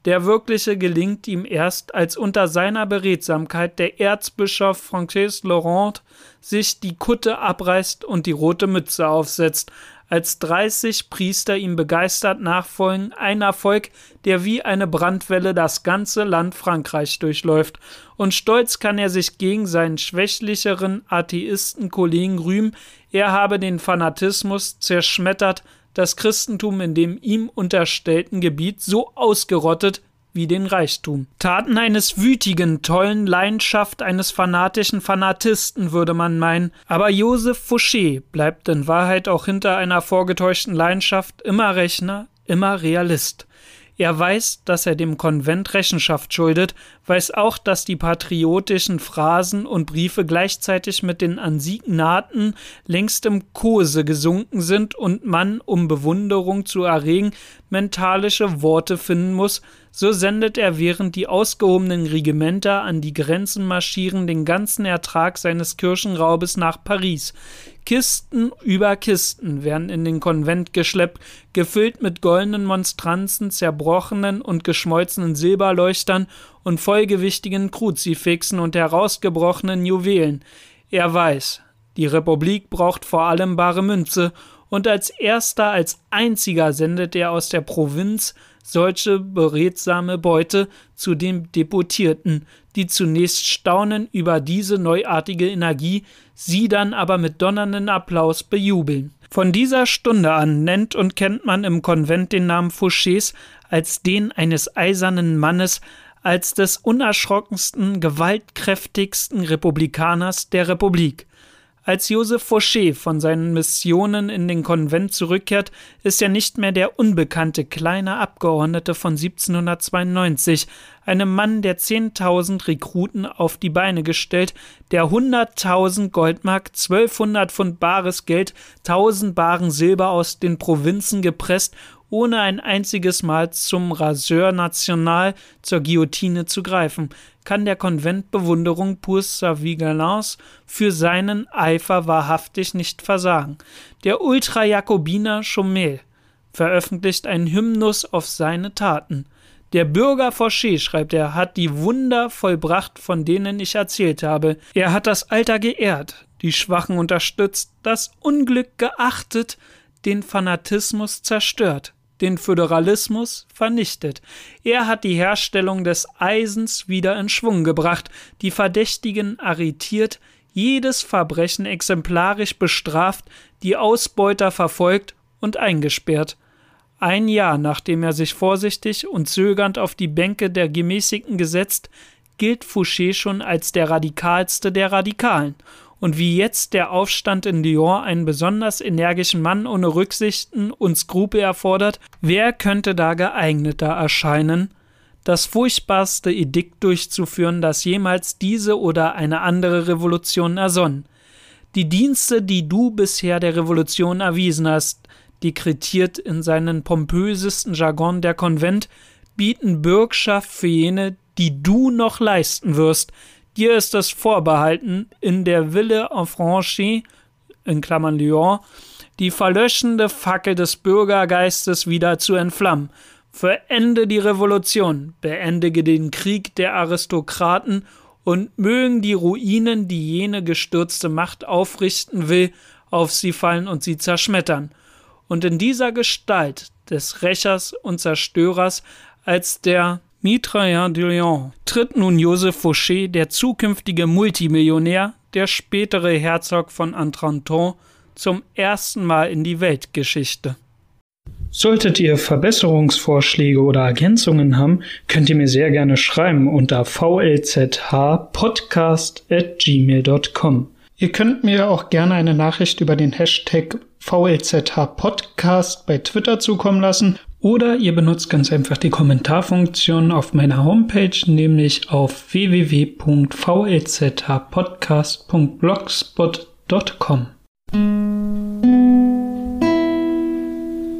Der wirkliche gelingt ihm erst, als unter seiner Beredsamkeit der Erzbischof Francis Laurent sich die Kutte abreißt und die rote Mütze aufsetzt, als dreißig Priester ihm begeistert nachfolgen, ein Erfolg, der wie eine Brandwelle das ganze Land Frankreich durchläuft, und stolz kann er sich gegen seinen schwächlicheren Atheistenkollegen rühmen, er habe den Fanatismus zerschmettert, das Christentum in dem ihm unterstellten Gebiet so ausgerottet wie den Reichtum. Taten eines wütigen, tollen Leidenschaft eines fanatischen Fanatisten, würde man meinen, aber Joseph Fouché bleibt in Wahrheit auch hinter einer vorgetäuschten Leidenschaft immer Rechner, immer Realist. Er weiß, dass er dem Konvent Rechenschaft schuldet, weiß auch, dass die patriotischen Phrasen und Briefe gleichzeitig mit den Ansignaten längst im Kose gesunken sind und man, um Bewunderung zu erregen, mentalische Worte finden muss, so sendet er während die ausgehobenen Regimenter an die Grenzen marschieren den ganzen Ertrag seines Kirchenraubes nach Paris. Kisten über Kisten werden in den Konvent geschleppt, gefüllt mit goldenen Monstranzen, zerbrochenen und geschmolzenen Silberleuchtern und vollgewichtigen Kruzifixen und herausgebrochenen Juwelen. Er weiß, die Republik braucht vor allem bare Münze, und als erster, als einziger sendet er aus der Provinz solche beredsame Beute zu den Deputierten, die zunächst staunen über diese neuartige Energie, sie dann aber mit donnernden Applaus bejubeln. Von dieser Stunde an nennt und kennt man im Konvent den Namen Fouchés als den eines eisernen Mannes, als des unerschrockensten, gewaltkräftigsten Republikaners der Republik. Als Joseph Fauché von seinen Missionen in den Konvent zurückkehrt, ist er nicht mehr der unbekannte kleine Abgeordnete von 1792, einem Mann, der 10.000 Rekruten auf die Beine gestellt, der 100.000 Goldmark, 1200 Pfund bares Geld, 1000 Baren Silber aus den Provinzen gepresst ohne ein einziges Mal zum Raseur National, zur Guillotine zu greifen, kann der Konvent Bewunderung pour sa vigilance für seinen Eifer wahrhaftig nicht versagen. Der Ultrajakobiner Chomel veröffentlicht einen Hymnus auf seine Taten. Der Bürger Fauché, schreibt er, hat die Wunder vollbracht, von denen ich erzählt habe. Er hat das Alter geehrt, die Schwachen unterstützt, das Unglück geachtet, den Fanatismus zerstört den Föderalismus vernichtet. Er hat die Herstellung des Eisens wieder in Schwung gebracht, die Verdächtigen arretiert, jedes Verbrechen exemplarisch bestraft, die Ausbeuter verfolgt und eingesperrt. Ein Jahr nachdem er sich vorsichtig und zögernd auf die Bänke der Gemäßigten gesetzt, gilt Fouché schon als der radikalste der Radikalen und wie jetzt der Aufstand in Lyon einen besonders energischen Mann ohne Rücksichten und Skrupel erfordert, wer könnte da geeigneter erscheinen, das furchtbarste Edikt durchzuführen, das jemals diese oder eine andere Revolution ersonnen. Die Dienste, die du bisher der Revolution erwiesen hast, dekretiert in seinen pompösesten Jargon der Konvent, bieten Bürgschaft für jene, die du noch leisten wirst, Dir ist es vorbehalten, in der Ville en Franchi, in Klammern Lyon, die verlöschende Fackel des Bürgergeistes wieder zu entflammen. Verende die Revolution, beendige den Krieg der Aristokraten und mögen die Ruinen, die jene gestürzte Macht aufrichten will, auf sie fallen und sie zerschmettern. Und in dieser Gestalt des Rächers und Zerstörers als der Mitrailleur de Lyon tritt nun Joseph Fauché, der zukünftige Multimillionär, der spätere Herzog von Antranton, zum ersten Mal in die Weltgeschichte. Solltet ihr Verbesserungsvorschläge oder Ergänzungen haben, könnt ihr mir sehr gerne schreiben unter vlzhpodcast.gmail.com. Ihr könnt mir auch gerne eine Nachricht über den Hashtag VLZH-Podcast bei Twitter zukommen lassen oder ihr benutzt ganz einfach die Kommentarfunktion auf meiner Homepage, nämlich auf www.vlzhpodcast.blogspot.com.